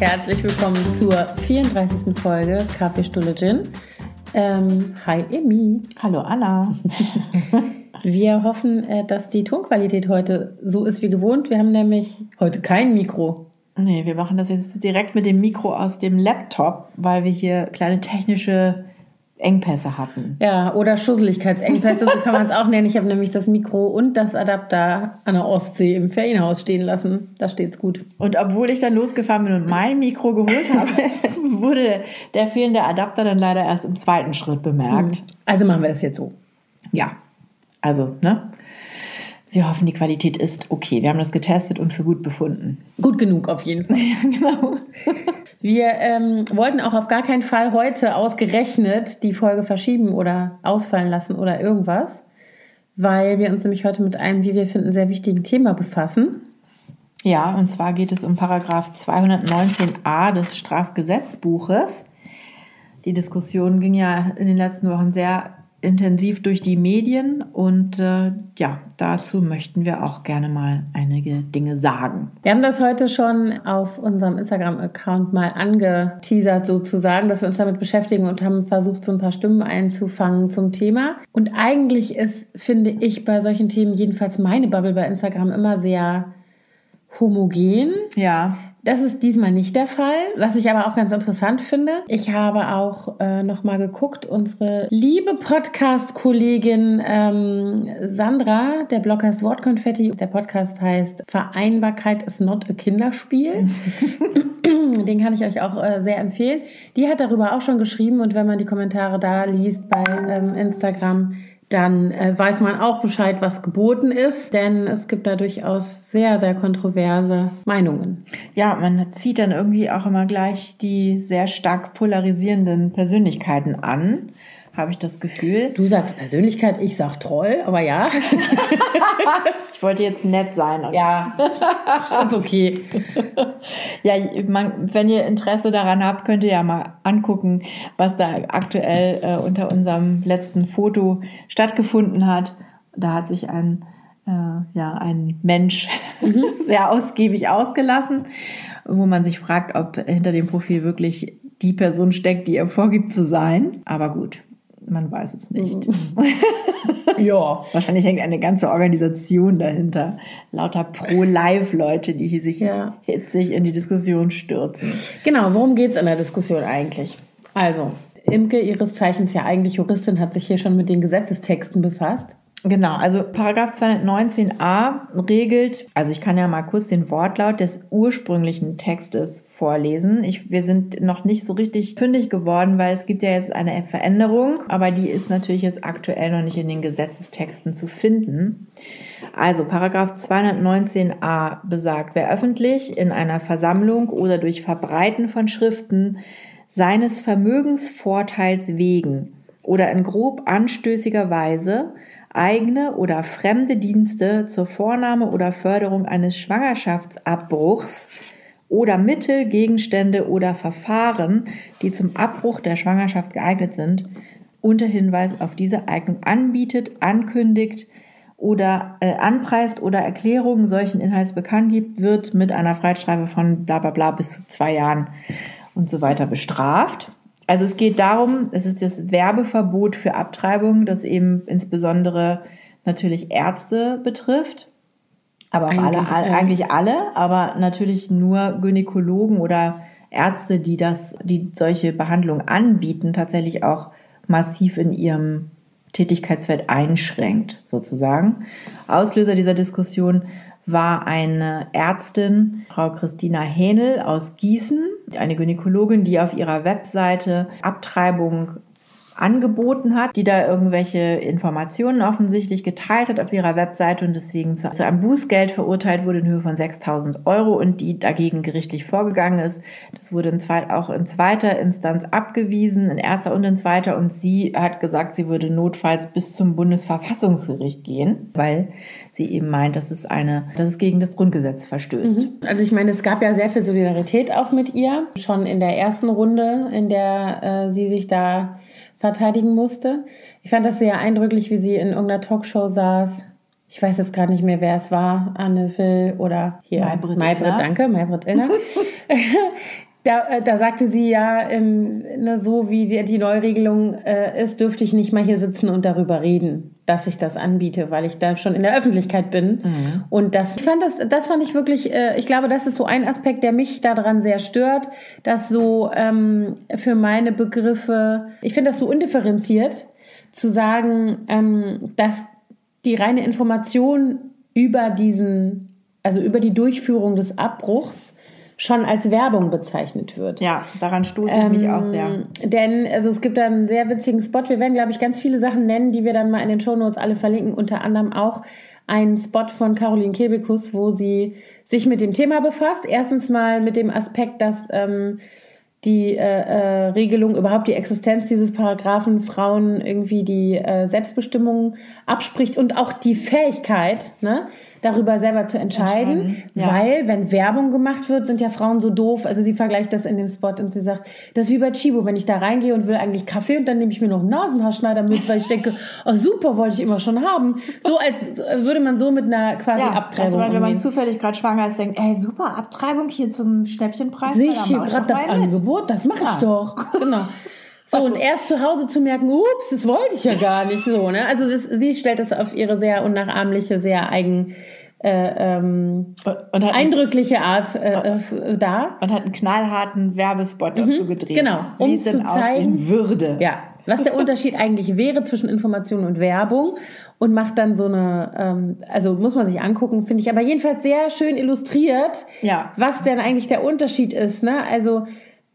herzlich willkommen zur 34. Folge Kaffeestulle Gin. Ähm, hi Emi. Hallo Anna. Wir hoffen, äh, dass die Tonqualität heute so ist wie gewohnt. Wir haben nämlich heute kein Mikro. Nee, wir machen das jetzt direkt mit dem Mikro aus dem Laptop, weil wir hier kleine technische Engpässe hatten. Ja, oder Schusseligkeitsengpässe, so kann man es auch nennen. Ich habe nämlich das Mikro und das Adapter an der Ostsee im Ferienhaus stehen lassen. Da steht's gut. Und obwohl ich dann losgefahren bin und mein Mikro geholt habe, wurde der fehlende Adapter dann leider erst im zweiten Schritt bemerkt. Also machen wir das jetzt so. Ja, also, ne? Wir hoffen, die Qualität ist okay. Wir haben das getestet und für gut befunden. Gut genug auf jeden Fall. genau. Wir ähm, wollten auch auf gar keinen Fall heute ausgerechnet die Folge verschieben oder ausfallen lassen oder irgendwas, weil wir uns nämlich heute mit einem, wie wir finden, sehr wichtigen Thema befassen. Ja, und zwar geht es um Paragraph 219a des Strafgesetzbuches. Die Diskussion ging ja in den letzten Wochen sehr intensiv durch die Medien und äh, ja, dazu möchten wir auch gerne mal einige Dinge sagen. Wir haben das heute schon auf unserem Instagram-Account mal angeteasert sozusagen, dass wir uns damit beschäftigen und haben versucht, so ein paar Stimmen einzufangen zum Thema. Und eigentlich ist, finde ich, bei solchen Themen jedenfalls meine Bubble bei Instagram immer sehr homogen. Ja. Das ist diesmal nicht der Fall, was ich aber auch ganz interessant finde. Ich habe auch äh, noch mal geguckt, unsere liebe Podcast-Kollegin ähm, Sandra, der Blog heißt Wortkonfetti, der Podcast heißt Vereinbarkeit ist not a Kinderspiel. Den kann ich euch auch äh, sehr empfehlen. Die hat darüber auch schon geschrieben und wenn man die Kommentare da liest bei ähm, Instagram, dann äh, weiß man auch Bescheid, was geboten ist, denn es gibt da durchaus sehr, sehr kontroverse Meinungen. Ja, man zieht dann irgendwie auch immer gleich die sehr stark polarisierenden Persönlichkeiten an habe ich das Gefühl. Du sagst Persönlichkeit, ich sag Troll, aber ja. ich wollte jetzt nett sein. Ja, ist okay. ja, man, wenn ihr Interesse daran habt, könnt ihr ja mal angucken, was da aktuell äh, unter unserem letzten Foto stattgefunden hat. Da hat sich ein, äh, ja, ein Mensch mhm. sehr ausgiebig ausgelassen, wo man sich fragt, ob hinter dem Profil wirklich die Person steckt, die er vorgibt zu sein. Aber gut, man weiß es nicht. ja. Wahrscheinlich hängt eine ganze Organisation dahinter. Lauter Pro-Live-Leute, die sich ja. hitzig in die Diskussion stürzen. Genau, worum geht es in der Diskussion eigentlich? Also, Imke, ihres Zeichens ja eigentlich Juristin, hat sich hier schon mit den Gesetzestexten befasst. Genau, also Paragraph 219a regelt, also ich kann ja mal kurz den Wortlaut des ursprünglichen Textes vorlesen. Ich, wir sind noch nicht so richtig fündig geworden, weil es gibt ja jetzt eine Veränderung, aber die ist natürlich jetzt aktuell noch nicht in den Gesetzestexten zu finden. Also Paragraph 219a besagt, wer öffentlich in einer Versammlung oder durch Verbreiten von Schriften seines Vermögensvorteils wegen oder in grob anstößiger Weise eigene oder fremde Dienste zur Vornahme oder Förderung eines Schwangerschaftsabbruchs oder Mittel, Gegenstände oder Verfahren, die zum Abbruch der Schwangerschaft geeignet sind, unter Hinweis auf diese Eignung anbietet, ankündigt oder äh, anpreist oder Erklärungen solchen Inhalts bekannt gibt, wird mit einer Freiheitsstrafe von bla bla bla bis zu zwei Jahren und so weiter bestraft. Also es geht darum, es ist das Werbeverbot für Abtreibung, das eben insbesondere natürlich Ärzte betrifft. Aber eigentlich alle, alle, eigentlich alle, aber natürlich nur Gynäkologen oder Ärzte, die das, die solche Behandlungen anbieten, tatsächlich auch massiv in ihrem Tätigkeitsfeld einschränkt, sozusagen. Auslöser dieser Diskussion war eine Ärztin, Frau Christina Hähnel aus Gießen, eine Gynäkologin, die auf ihrer Webseite Abtreibung angeboten hat, die da irgendwelche Informationen offensichtlich geteilt hat auf ihrer Webseite und deswegen zu, zu einem Bußgeld verurteilt wurde in Höhe von 6000 Euro und die dagegen gerichtlich vorgegangen ist. Das wurde in zweit, auch in zweiter Instanz abgewiesen, in erster und in zweiter und sie hat gesagt, sie würde notfalls bis zum Bundesverfassungsgericht gehen, weil sie eben meint, dass es eine, dass es gegen das Grundgesetz verstößt. Mhm. Also ich meine, es gab ja sehr viel Solidarität auch mit ihr, schon in der ersten Runde, in der äh, sie sich da verteidigen musste. Ich fand das sehr eindrücklich, wie sie in irgendeiner Talkshow saß. Ich weiß jetzt gerade nicht mehr, wer es war, Anne Will oder hier Maybrit, Maybrit danke, Maybrit Illner. Da, äh, da sagte sie ja, ähm, ne, so wie die, die Neuregelung äh, ist, dürfte ich nicht mal hier sitzen und darüber reden, dass ich das anbiete, weil ich da schon in der Öffentlichkeit bin. Mhm. Und das ich fand das, das fand ich wirklich, äh, ich glaube, das ist so ein Aspekt, der mich daran sehr stört, dass so ähm, für meine Begriffe, ich finde das so undifferenziert, zu sagen, ähm, dass die reine Information über diesen, also über die Durchführung des Abbruchs schon als Werbung bezeichnet wird. Ja, daran stoße ich ähm, mich auch sehr. Ähm, denn also es gibt da einen sehr witzigen Spot. Wir werden, glaube ich, ganz viele Sachen nennen, die wir dann mal in den Shownotes alle verlinken. Unter anderem auch einen Spot von Caroline Kebekus, wo sie sich mit dem Thema befasst. Erstens mal mit dem Aspekt, dass ähm, die äh, äh, Regelung, überhaupt die Existenz dieses Paragraphen Frauen irgendwie die äh, Selbstbestimmung abspricht und auch die Fähigkeit, ne, darüber selber zu entscheiden, entscheiden ja. weil wenn Werbung gemacht wird, sind ja Frauen so doof. Also sie vergleicht das in dem Spot und sie sagt, das ist wie bei Chibo, wenn ich da reingehe und will eigentlich Kaffee und dann nehme ich mir noch einen Nasenhaarschneider mit, weil ich denke, oh super, wollte ich immer schon haben. So als würde man so mit einer quasi ja, Abtreibung also wenn man zufällig gerade schwanger ist, denkt, ey super, Abtreibung hier zum Schnäppchenpreis. Sehe ich hier gerade das Angebot, das mache ich ja. doch. Genau. So, und erst zu Hause zu merken, ups, das wollte ich ja gar nicht so, ne? Also das, sie stellt das auf ihre sehr unnachahmliche, sehr eigen, äh, ähm, und hat eindrückliche Art äh, äh, da. Und hat einen knallharten Werbespot mhm, dazu gedreht. Genau, um zu zeigen, Würde. Ja, was der Unterschied eigentlich wäre zwischen Information und Werbung und macht dann so eine, ähm, also muss man sich angucken, finde ich aber jedenfalls sehr schön illustriert, ja. was denn eigentlich der Unterschied ist. Ne? Also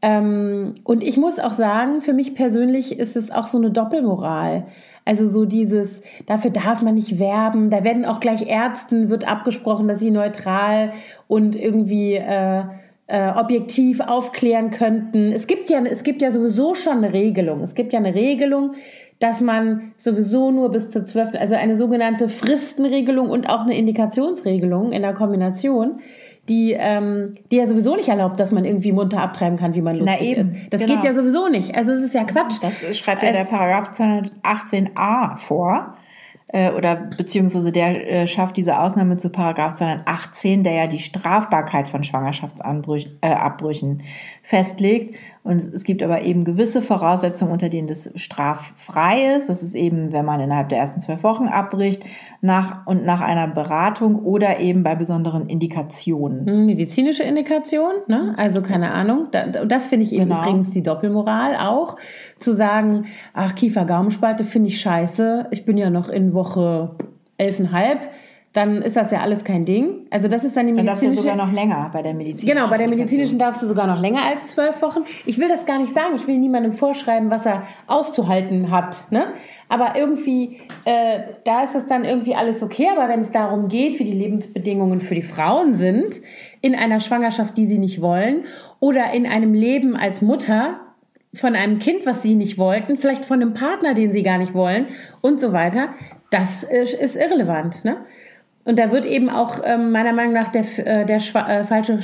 ähm, und ich muss auch sagen, für mich persönlich ist es auch so eine Doppelmoral. Also so dieses, dafür darf man nicht werben. Da werden auch gleich Ärzten, wird abgesprochen, dass sie neutral und irgendwie äh, äh, objektiv aufklären könnten. Es gibt ja, es gibt ja sowieso schon eine Regelung. Es gibt ja eine Regelung, dass man sowieso nur bis zur 12., also eine sogenannte Fristenregelung und auch eine Indikationsregelung in der Kombination die, ähm, die ja sowieso nicht erlaubt, dass man irgendwie munter abtreiben kann, wie man lustig Na eben, ist. Das genau. geht ja sowieso nicht. Also es ist ja Quatsch. Das schreibt ja der Paragraph 218a vor äh, oder beziehungsweise der äh, schafft diese Ausnahme zu Paragraph 218, der ja die Strafbarkeit von Schwangerschaftsabbrüchen äh, festlegt. Und es gibt aber eben gewisse Voraussetzungen, unter denen das straffrei ist. Das ist eben, wenn man innerhalb der ersten zwölf Wochen abbricht nach, und nach einer Beratung oder eben bei besonderen Indikationen. Hm, medizinische Indikation, ne? also keine Ahnung. Das finde ich eben genau. übrigens die Doppelmoral auch. Zu sagen, ach, Kiefer-Gaumenspalte finde ich scheiße. Ich bin ja noch in Woche elfeinhalb dann ist das ja alles kein Ding. Also das ist dann die medizinische... Dann darfst du sogar noch länger bei der medizinischen. Genau, bei der medizinischen darfst du sogar noch länger als zwölf Wochen. Ich will das gar nicht sagen. Ich will niemandem vorschreiben, was er auszuhalten hat. Ne? Aber irgendwie, äh, da ist das dann irgendwie alles okay. Aber wenn es darum geht, wie die Lebensbedingungen für die Frauen sind, in einer Schwangerschaft, die sie nicht wollen, oder in einem Leben als Mutter, von einem Kind, was sie nicht wollten, vielleicht von einem Partner, den sie gar nicht wollen und so weiter, das ist irrelevant. Ne? Und da wird eben auch ähm, meiner Meinung nach der, äh, der äh, falsche,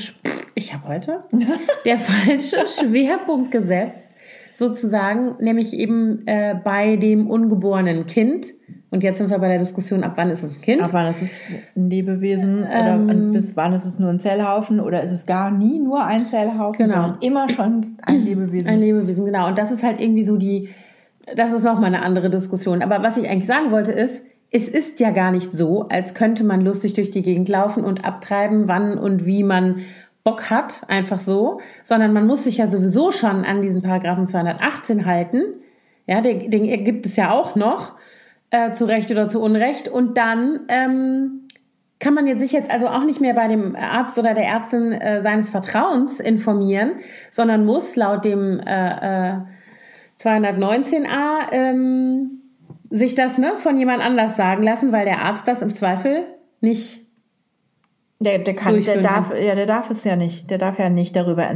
ich habe heute, der falsche Schwerpunkt gesetzt, sozusagen, nämlich eben äh, bei dem ungeborenen Kind. Und jetzt sind wir bei der Diskussion, ab wann ist es ein Kind? Ab wann ist es ein Lebewesen? Ähm, oder bis wann ist es nur ein Zellhaufen? Oder ist es gar nie nur ein Zellhaufen, genau. sondern immer schon ein Lebewesen? Ein Lebewesen, genau. Und das ist halt irgendwie so die, das ist nochmal eine andere Diskussion. Aber was ich eigentlich sagen wollte ist, es ist ja gar nicht so, als könnte man lustig durch die Gegend laufen und abtreiben, wann und wie man Bock hat, einfach so, sondern man muss sich ja sowieso schon an diesen Paragraphen 218 halten. Ja, den, den gibt es ja auch noch, äh, zu Recht oder zu Unrecht. Und dann ähm, kann man jetzt sich jetzt also auch nicht mehr bei dem Arzt oder der Ärztin äh, seines Vertrauens informieren, sondern muss laut dem äh, äh, 219a ähm, sich das ne, von jemand anders sagen lassen, weil der Arzt das im Zweifel nicht der, der kann, der darf, ja, der darf es ja nicht. Der darf ja nicht darüber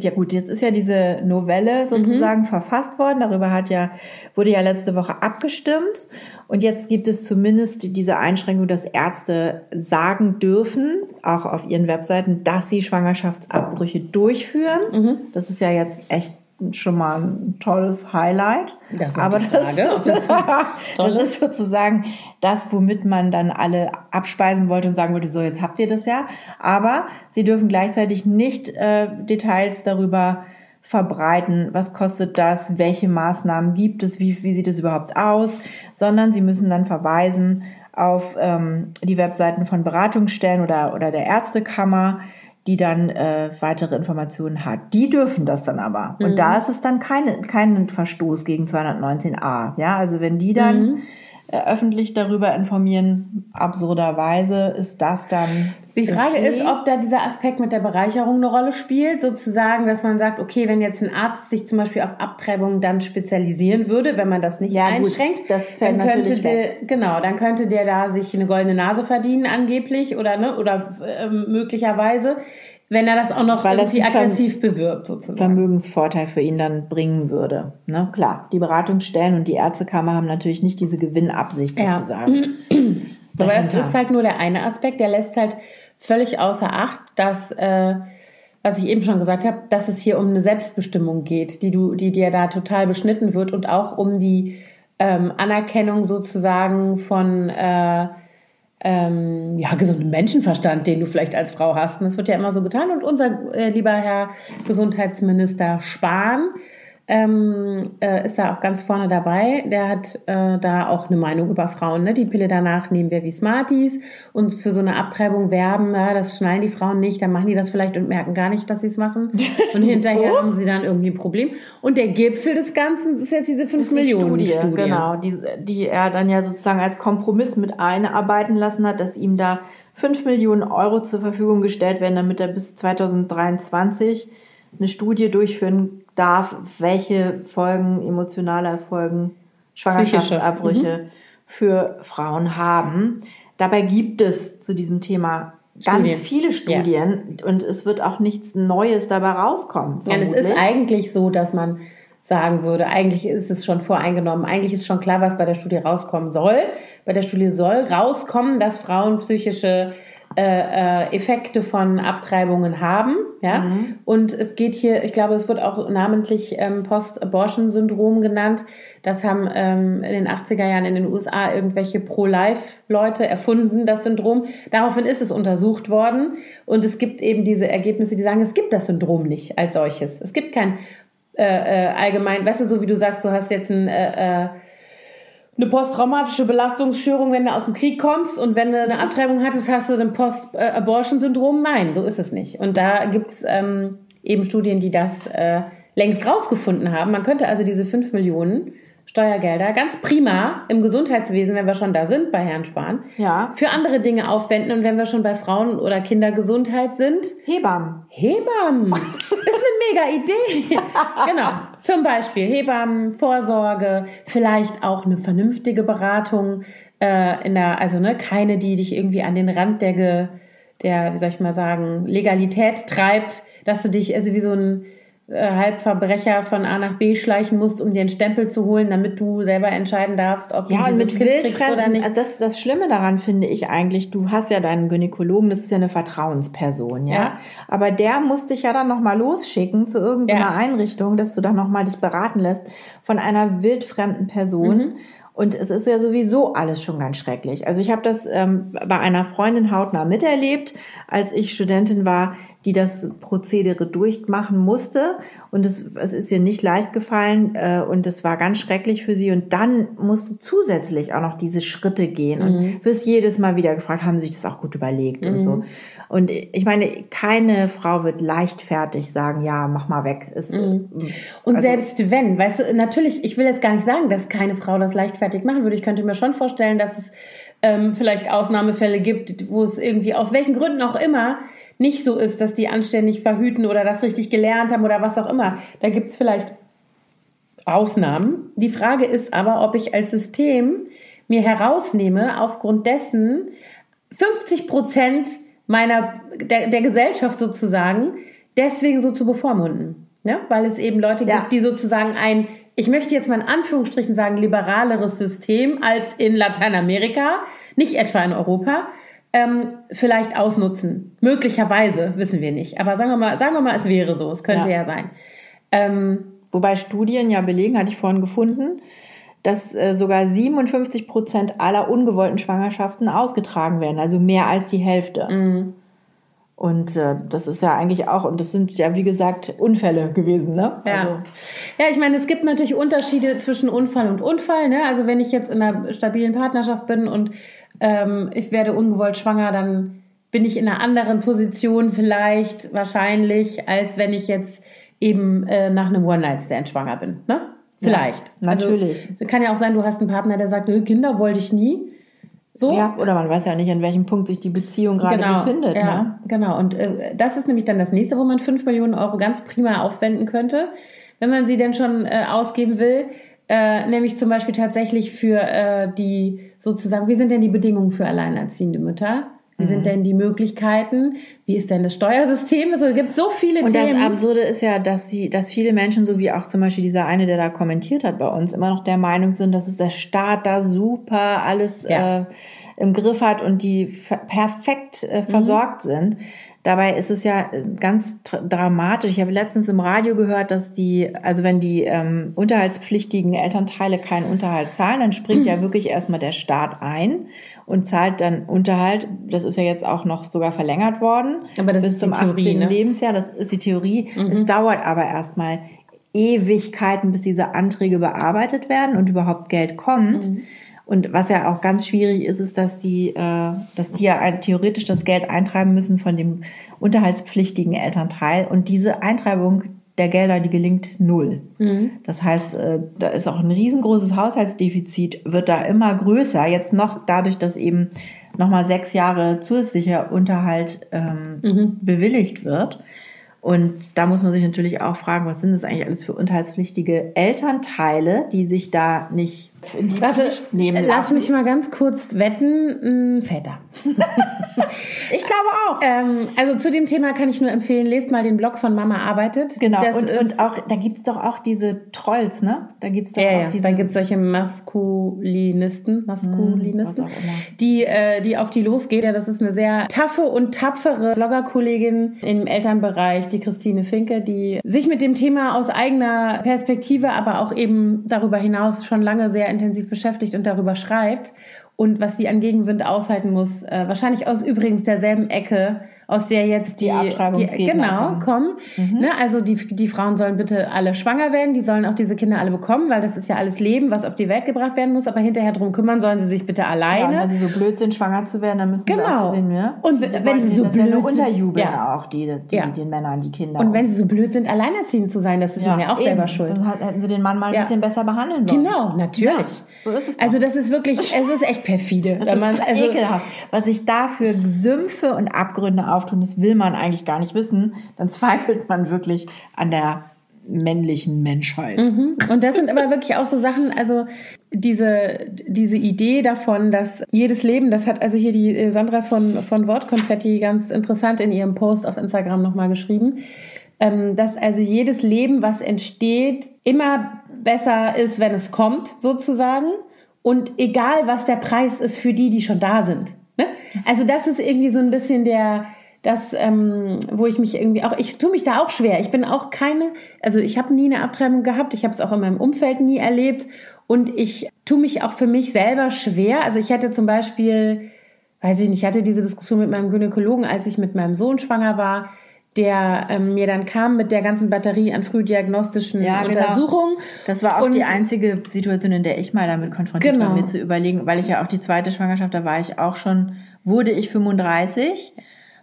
Ja gut, jetzt ist ja diese Novelle sozusagen mhm. verfasst worden. Darüber hat ja, wurde ja letzte Woche abgestimmt. Und jetzt gibt es zumindest diese Einschränkung, dass Ärzte sagen dürfen, auch auf ihren Webseiten, dass sie Schwangerschaftsabbrüche durchführen. Mhm. Das ist ja jetzt echt schon mal ein tolles Highlight. Das ist Aber das, das ist, toll das ist sozusagen das, womit man dann alle abspeisen wollte und sagen wollte, so jetzt habt ihr das ja. Aber sie dürfen gleichzeitig nicht äh, Details darüber verbreiten, was kostet das, welche Maßnahmen gibt es, wie, wie sieht es überhaupt aus, sondern sie müssen dann verweisen auf ähm, die Webseiten von Beratungsstellen oder, oder der Ärztekammer, die dann äh, weitere Informationen hat. Die dürfen das dann aber. Und da ist es dann keine, kein Verstoß gegen 219a. Ja, also wenn die dann äh, öffentlich darüber informieren, absurderweise ist das dann. Die Frage okay. ist, ob da dieser Aspekt mit der Bereicherung eine Rolle spielt, sozusagen, dass man sagt, okay, wenn jetzt ein Arzt sich zum Beispiel auf Abtreibung dann spezialisieren würde, wenn man das nicht Ja, gut, einschränkt, das fällt dann könnte der, genau, dann könnte der da sich eine goldene Nase verdienen angeblich oder ne oder ähm, möglicherweise, wenn er das auch noch Weil irgendwie aggressiv bewirbt sozusagen. Vermögensvorteil für ihn dann bringen würde. Ne? Klar, die Beratungsstellen und die Ärztekammer haben natürlich nicht diese Gewinnabsicht Ja. sozusagen. Aber das ist halt nur der eine Aspekt, der lässt halt völlig außer Acht, dass, äh, was ich eben schon gesagt habe, dass es hier um eine Selbstbestimmung geht, die du, die dir da total beschnitten wird und auch um die ähm, Anerkennung sozusagen von äh, ähm, ja, gesundem Menschenverstand, den du vielleicht als Frau hast. Und das wird ja immer so getan. Und unser äh, lieber Herr Gesundheitsminister Spahn ähm, äh, ist da auch ganz vorne dabei. Der hat äh, da auch eine Meinung über Frauen. Ne? Die Pille danach nehmen wir wie Smarties und für so eine Abtreibung werben. Ja, das schnallen die Frauen nicht. Dann machen die das vielleicht und merken gar nicht, dass sie es machen. Und hinterher haben sie dann irgendwie ein Problem. Und der Gipfel des Ganzen ist jetzt diese 5 Die Millionen Studie. Genau, die, die er dann ja sozusagen als Kompromiss mit einarbeiten lassen hat, dass ihm da 5 Millionen Euro zur Verfügung gestellt werden, damit er bis 2023 eine Studie durchführen darf, welche Folgen, emotionale Folgen, Schwangerschaftsabbrüche für Frauen haben. Dabei gibt es zu diesem Thema ganz Studien. viele Studien und es wird auch nichts Neues dabei rauskommen. Ja, es ist vermutlich. eigentlich so, dass man sagen würde, eigentlich ist es schon voreingenommen, eigentlich ist schon klar, was bei der Studie rauskommen soll. Bei der Studie soll rauskommen, dass Frauen psychische äh, äh, Effekte von Abtreibungen haben. Ja? Und es geht hier, ich glaube, es wird auch namentlich ähm, Post-Abortion-Syndrom genannt. Das haben ähm, in den 80er Jahren in den USA irgendwelche Pro-Life-Leute erfunden, das Syndrom. Daraufhin ist es untersucht worden. Und es gibt eben diese Ergebnisse, die sagen, es gibt das Syndrom nicht als solches. Es gibt kein äh, äh, allgemein, weißt du, so wie du sagst, du hast jetzt ein, äh, äh, eine posttraumatische Belastungsstörung, wenn du aus dem Krieg kommst und wenn du eine Abtreibung hattest, hast du ein Post-Abortion-Syndrom. Nein, so ist es nicht. Und da gibt's ähm, eben Studien, die das äh, längst rausgefunden haben. Man könnte also diese 5 Millionen Steuergelder ganz prima im Gesundheitswesen, wenn wir schon da sind bei Herrn Spahn, Ja. für andere Dinge aufwenden. Und wenn wir schon bei Frauen- oder Kindergesundheit sind, Hebammen. Hebammen. Ist eine mega Idee. genau. Zum Beispiel Hebammen, Vorsorge, vielleicht auch eine vernünftige Beratung äh, in der, also ne, keine, die dich irgendwie an den Rand der, der, wie soll ich mal sagen, Legalität treibt, dass du dich also wie so ein Halbverbrecher von A nach B schleichen musst, um dir einen Stempel zu holen, damit du selber entscheiden darfst, ob Ja, du dieses mit Kind kriegst oder nicht. das, das Schlimme daran finde ich eigentlich, du hast ja deinen Gynäkologen, das ist ja eine Vertrauensperson, ja. Ja. Aber der muss dich ja dann nochmal losschicken zu irgendeiner Ja. Einrichtung, dass du dann nochmal dich beraten lässt von einer wildfremden Person. Mhm. Und es ist ja sowieso alles schon ganz schrecklich. Also ich habe das ähm, bei einer Freundin hautnah miterlebt, als ich Studentin war, die das Prozedere durchmachen musste. Und es, es ist ihr nicht leicht gefallen äh, und es war ganz schrecklich für sie. Und dann musst du zusätzlich auch noch diese Schritte gehen und wirst jedes Mal wieder gefragt, haben sie sich das auch gut überlegt und so. Und ich meine, keine Frau wird leichtfertig sagen, ja, mach mal weg. Ist, Und also- selbst wenn, weißt du, natürlich, ich will jetzt gar nicht sagen, dass keine Frau das leichtfertig machen würde. Ich könnte mir schon vorstellen, dass es ähm, vielleicht Ausnahmefälle gibt, wo es irgendwie aus welchen Gründen auch immer nicht so ist, dass die anständig verhüten oder das richtig gelernt haben oder was auch immer. Da gibt es vielleicht Ausnahmen. Die Frage ist aber, ob ich als System mir herausnehme, aufgrund dessen 50 Prozent meiner, der, der Gesellschaft sozusagen, deswegen so zu bevormunden. Ja? Weil es eben Leute Ja. gibt, die sozusagen ein, ich möchte jetzt mal in Anführungsstrichen sagen, liberaleres System als in Lateinamerika, nicht etwa in Europa, ähm, vielleicht ausnutzen. Möglicherweise, wissen wir nicht. Aber sagen wir mal, sagen wir mal, es wäre so. Es könnte ja, Ja. sein. Ähm, Wobei Studien ja belegen, hatte ich vorhin gefunden, dass äh, sogar 57 Prozent aller ungewollten Schwangerschaften ausgetragen werden, also mehr als die Hälfte. Mhm. Und äh, das ist ja eigentlich auch, und das sind ja wie gesagt Unfälle gewesen, ne? Ja. Also, Ja, ich meine, es gibt natürlich Unterschiede zwischen Unfall und Unfall. Ne? Also wenn ich jetzt in einer stabilen Partnerschaft bin und ähm, ich werde ungewollt schwanger, dann bin ich in einer anderen Position vielleicht wahrscheinlich, als wenn ich jetzt eben äh, nach einem One-Night-Stand schwanger bin. Ne? Vielleicht. natürlich. Also, kann ja auch sein, du hast einen Partner, der sagt, "Nö, Kinder wollte ich nie. So. ja, oder man weiß ja nicht, an welchem Punkt sich die Beziehung gerade befindet. ja, Ne? Genau, und äh, das ist nämlich dann das nächste, wo man 5 Millionen Euro ganz prima aufwenden könnte, wenn man sie denn schon äh, ausgeben will. Äh, nämlich zum Beispiel tatsächlich für äh, die sozusagen, wie sind denn die Bedingungen für alleinerziehende Mütter? Wie Mhm. sind denn die Möglichkeiten? Wie ist denn das Steuersystem? Also, es gibt so viele Und das Themen. Absurde ist ja, dass sie, dass viele Menschen, so wie auch zum Beispiel dieser eine, der da kommentiert hat bei uns, immer noch der Meinung sind, dass es der Staat da super alles Ja. äh, im Griff hat und die perfekt äh, versorgt sind. Dabei ist es ja äh, ganz dramatisch. Ich habe letztens im Radio gehört, dass die, also wenn die ähm, unterhaltspflichtigen Elternteile keinen Unterhalt zahlen, dann springt ja wirklich erstmal der Staat ein und zahlt dann Unterhalt. Das ist ja jetzt auch noch sogar verlängert worden. Aber das bis ist zum Theorie, 18. ne? Lebensjahr. Das ist die Theorie. Es dauert aber erstmal Ewigkeiten, bis diese Anträge bearbeitet werden und überhaupt Geld kommt. Und was ja auch ganz schwierig ist, ist, dass die, äh, dass die ja ein, theoretisch das Geld eintreiben müssen von dem unterhaltspflichtigen Elternteil. Und diese Eintreibung der Gelder, die gelingt null. Das heißt, äh, da ist auch ein riesengroßes Haushaltsdefizit, wird da immer größer. Jetzt noch dadurch, dass eben nochmal sechs Jahre zusätzlicher Unterhalt ähm, bewilligt wird. Und da muss man sich natürlich auch fragen, was sind das eigentlich alles für unterhaltspflichtige Elternteile, die sich da nicht in die Warte, Pflicht nehmen lass lassen. mich mal ganz kurz wetten. mh, Väter. Ich glaube auch. Ähm, also zu dem Thema kann ich nur empfehlen, lest mal den Blog von Mama arbeitet. Genau, Das und, und auch, da gibt's doch auch diese Trolls, ne? Da gibt's doch Ja, auch ja, diese. da gibt es solche Maskulinisten, Maskulinisten, immer. die, äh, die auf die losgeht. Ja, das ist eine sehr taffe und tapfere Bloggerkollegin im Elternbereich, die Christine Finke, die sich mit dem Thema aus eigener Perspektive, aber auch eben darüber hinaus schon lange sehr intensiv beschäftigt und darüber schreibt. Und was sie an Gegenwind aushalten muss, äh, wahrscheinlich aus übrigens derselben Ecke, aus der jetzt die, Die Abtreibungsgegner genau kommen. kommen. Ne? Also die, die Frauen sollen bitte alle schwanger werden, die sollen auch diese Kinder alle bekommen, weil das ist ja alles Leben, was auf die Welt gebracht werden muss. Aber hinterher drum kümmern sollen sie sich bitte ja, alleine. wenn sie so blöd sind, schwanger zu werden, dann müssen sie Genau. auch so sehen, ne? Und wenn- sie wenn sie so ja blöd sind- unterjubeln Ja. auch, die, die, Ja. den Männern, die Kinder. und wenn sie so blöd sind, alleinerziehend zu sein, das ist man ja auch eben. selber schuld. Dann hätten sie den Mann mal ein Ja. bisschen besser behandeln sollen. Genau, natürlich. Ja, so ist es doch. Also das ist wirklich, es ist echt perfide. Das wenn ist man, also, ekelhaft. Was sich da für Sümpfe und Abgründe auftun, das will man eigentlich gar nicht wissen. Dann zweifelt man wirklich an der männlichen Menschheit. Mhm. Und das sind aber wirklich auch so Sachen, also diese, diese Idee davon, dass jedes Leben, das hat also hier die äh, Sandra von, von Wortkonfetti ganz interessant in ihrem Post auf Instagram nochmal geschrieben, ähm, dass also jedes Leben, was entsteht, immer besser ist, wenn es kommt, sozusagen. Und egal, was der Preis ist für die, die schon da sind. Ne? Also das ist irgendwie so ein bisschen der, das, ähm, wo ich mich irgendwie auch, ich tue mich da auch schwer. Ich bin auch keine, also ich habe nie eine Abtreibung gehabt, ich habe es auch in meinem Umfeld nie erlebt und ich tue mich auch für mich selber schwer. Also ich hätte zum Beispiel, weiß ich nicht, ich hatte diese Diskussion mit meinem Gynäkologen, als ich mit meinem Sohn schwanger war, der ähm, mir dann kam mit der ganzen Batterie an frühdiagnostischen Ja, genau. Untersuchungen. Das war auch Und- die einzige Situation, in der ich mal damit konfrontiert Genau. war, mir zu überlegen, weil ich ja auch die zweite Schwangerschaft, da war ich auch schon, wurde ich 35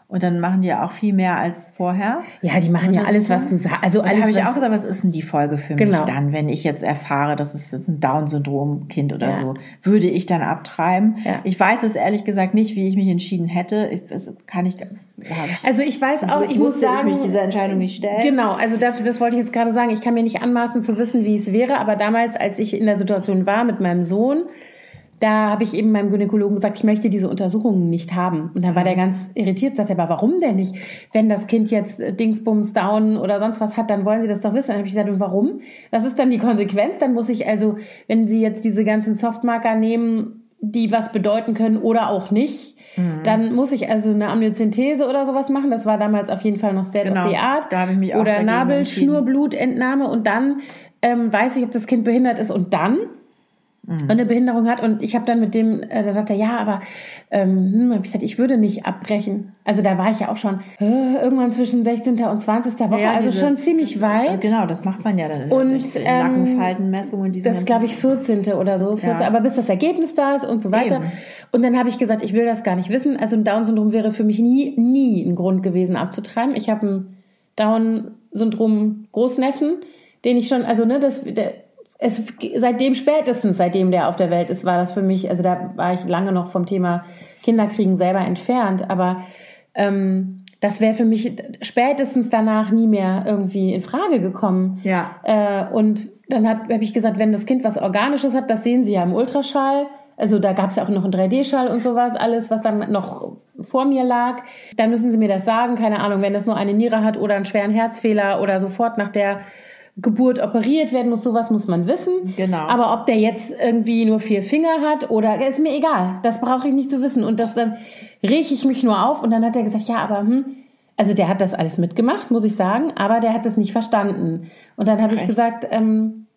und dann machen die ja auch viel mehr als vorher. Ja, die machen ja alles, was du sagst. Also alles, habe ich auch gesagt, was ist denn die Folge für Genau. mich dann, wenn ich jetzt erfahre, dass es jetzt ein Down-Syndrom-Kind oder Ja. so, würde ich dann abtreiben? Ja. Ich weiß es ehrlich gesagt nicht, wie ich mich entschieden hätte. Ich, das kann ich, ich also ich weiß auch, ich muss sagen, ich mich dieser Entscheidung nicht stellen. Genau, also dafür, das wollte ich jetzt gerade sagen. Ich kann mir nicht anmaßen zu wissen, wie es wäre, aber damals, als ich in der Situation war mit meinem Sohn, da habe ich eben meinem Gynäkologen gesagt, ich möchte diese Untersuchungen nicht haben. Und dann war der ganz irritiert, sagte er, aber warum denn nicht? Wenn das Kind jetzt äh, Dingsbums down oder sonst was hat, dann wollen Sie das doch wissen. Dann habe ich gesagt, und warum? Was ist dann die Konsequenz? Dann muss ich also, wenn Sie jetzt diese ganzen Softmarker nehmen, die was bedeuten können oder auch nicht. Mhm. Dann muss ich also eine Amniozentese oder sowas machen. Das war damals auf jeden Fall noch State genau, of the Art. Da habe ich mich auch oder Nabelschnurblutentnahme und dann ähm, weiß ich, ob das Kind behindert ist und dann mhm. eine Behinderung hat. Und ich habe dann mit dem, äh, da sagt er, ja, aber ähm, hm, hab ich gesagt, ich würde nicht abbrechen. Also da war ich ja auch schon äh, irgendwann zwischen 16. und 20. Woche, ja, also diese, schon ziemlich weit. Genau, das macht man ja dann in und, der ähm, Nackenfaltenmessung. Und das glaube ich 14. oder so, 14, ja. aber bis das Ergebnis da ist und so weiter. Eben. Und dann habe ich gesagt, ich will das gar nicht wissen. Also ein Down-Syndrom wäre für mich nie, nie ein Grund gewesen abzutreiben. Ich habe ein Down-Syndrom Großneffen, den ich schon, also ne, das, der, es, seitdem spätestens, seitdem der auf der Welt ist, war das für mich, also da war ich lange noch vom Thema Kinderkriegen selber entfernt, aber ähm, das wäre für mich spätestens danach nie mehr irgendwie in Frage gekommen. Ja. Äh, und dann habe ich gesagt, wenn das Kind was Organisches hat, das sehen Sie ja im Ultraschall. Also da gab es ja auch noch einen 3D-Schall und sowas, alles, was dann noch vor mir lag. Dann müssen Sie mir das sagen, keine Ahnung, wenn das nur eine Niere hat oder einen schweren Herzfehler oder sofort nach der Geburt operiert werden muss, sowas muss man wissen. Genau. Aber ob der jetzt irgendwie nur vier Finger hat oder ist mir egal. Das brauche ich nicht zu wissen. Und das dann rieche ich mich nur auf und dann hat er gesagt, ja, aber hm, also der hat das alles mitgemacht, muss ich sagen, aber der hat das nicht verstanden. Und dann habe ich gesagt, ähm,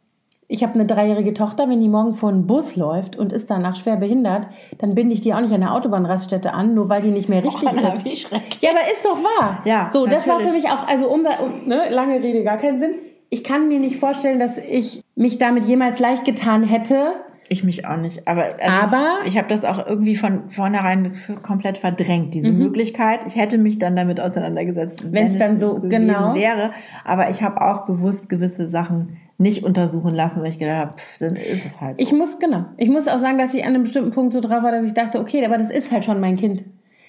ich habe eine dreijährige Tochter, wenn die morgen vor einen Bus läuft und ist danach schwer behindert, dann binde ich die auch nicht an der Autobahnraststätte an, nur weil die nicht mehr richtig oh, ist. Ja, aber ist doch wahr. Ja, so, natürlich. das war für mich auch, also um, da, um ne, lange Rede, gar keinen Sinn ich kann mir nicht vorstellen, dass ich mich damit jemals leicht getan hätte. Ich mich auch nicht. Aber, also aber ich habe das auch irgendwie von vornherein komplett verdrängt, diese mhm. Möglichkeit. Ich hätte mich dann damit auseinandergesetzt, wenn es dann so genau wäre. Aber ich habe auch bewusst gewisse Sachen nicht untersuchen lassen, weil ich gedacht habe, dann ist es halt. So. Ich muss genau. Ich muss auch sagen, dass ich an einem bestimmten Punkt so drauf war, dass ich dachte, okay, aber das ist halt schon mein Kind.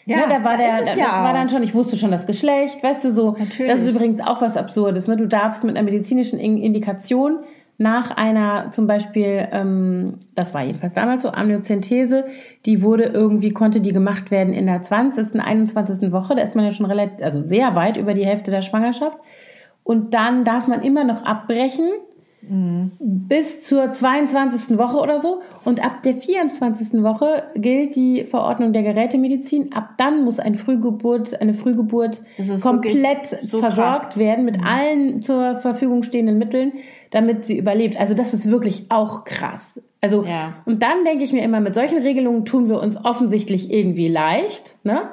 Ja, ne, da war der, das ja war dann schon, ich wusste schon das Geschlecht, weißt du so. Natürlich. Das ist übrigens auch was Absurdes. Ne? Du darfst mit einer medizinischen Indikation nach einer zum Beispiel, ähm, das war jedenfalls damals so, Amniozentese, die wurde irgendwie, konnte die gemacht werden in der 20., 21. Woche. Da ist man ja schon relativ, also sehr weit über die Hälfte der Schwangerschaft. Und dann darf man immer noch abbrechen Mhm. Bis zur 22. Woche oder so. Und ab der 24. Woche gilt die Verordnung der Gerätemedizin. Ab dann muss ein Frühgeburt, eine Frühgeburt komplett so versorgt krass. werden mit mhm. allen zur Verfügung stehenden Mitteln, damit sie überlebt. Also das ist wirklich auch krass. Also, ja. und dann denke ich mir immer, mit solchen Regelungen tun wir uns offensichtlich irgendwie leicht, ne?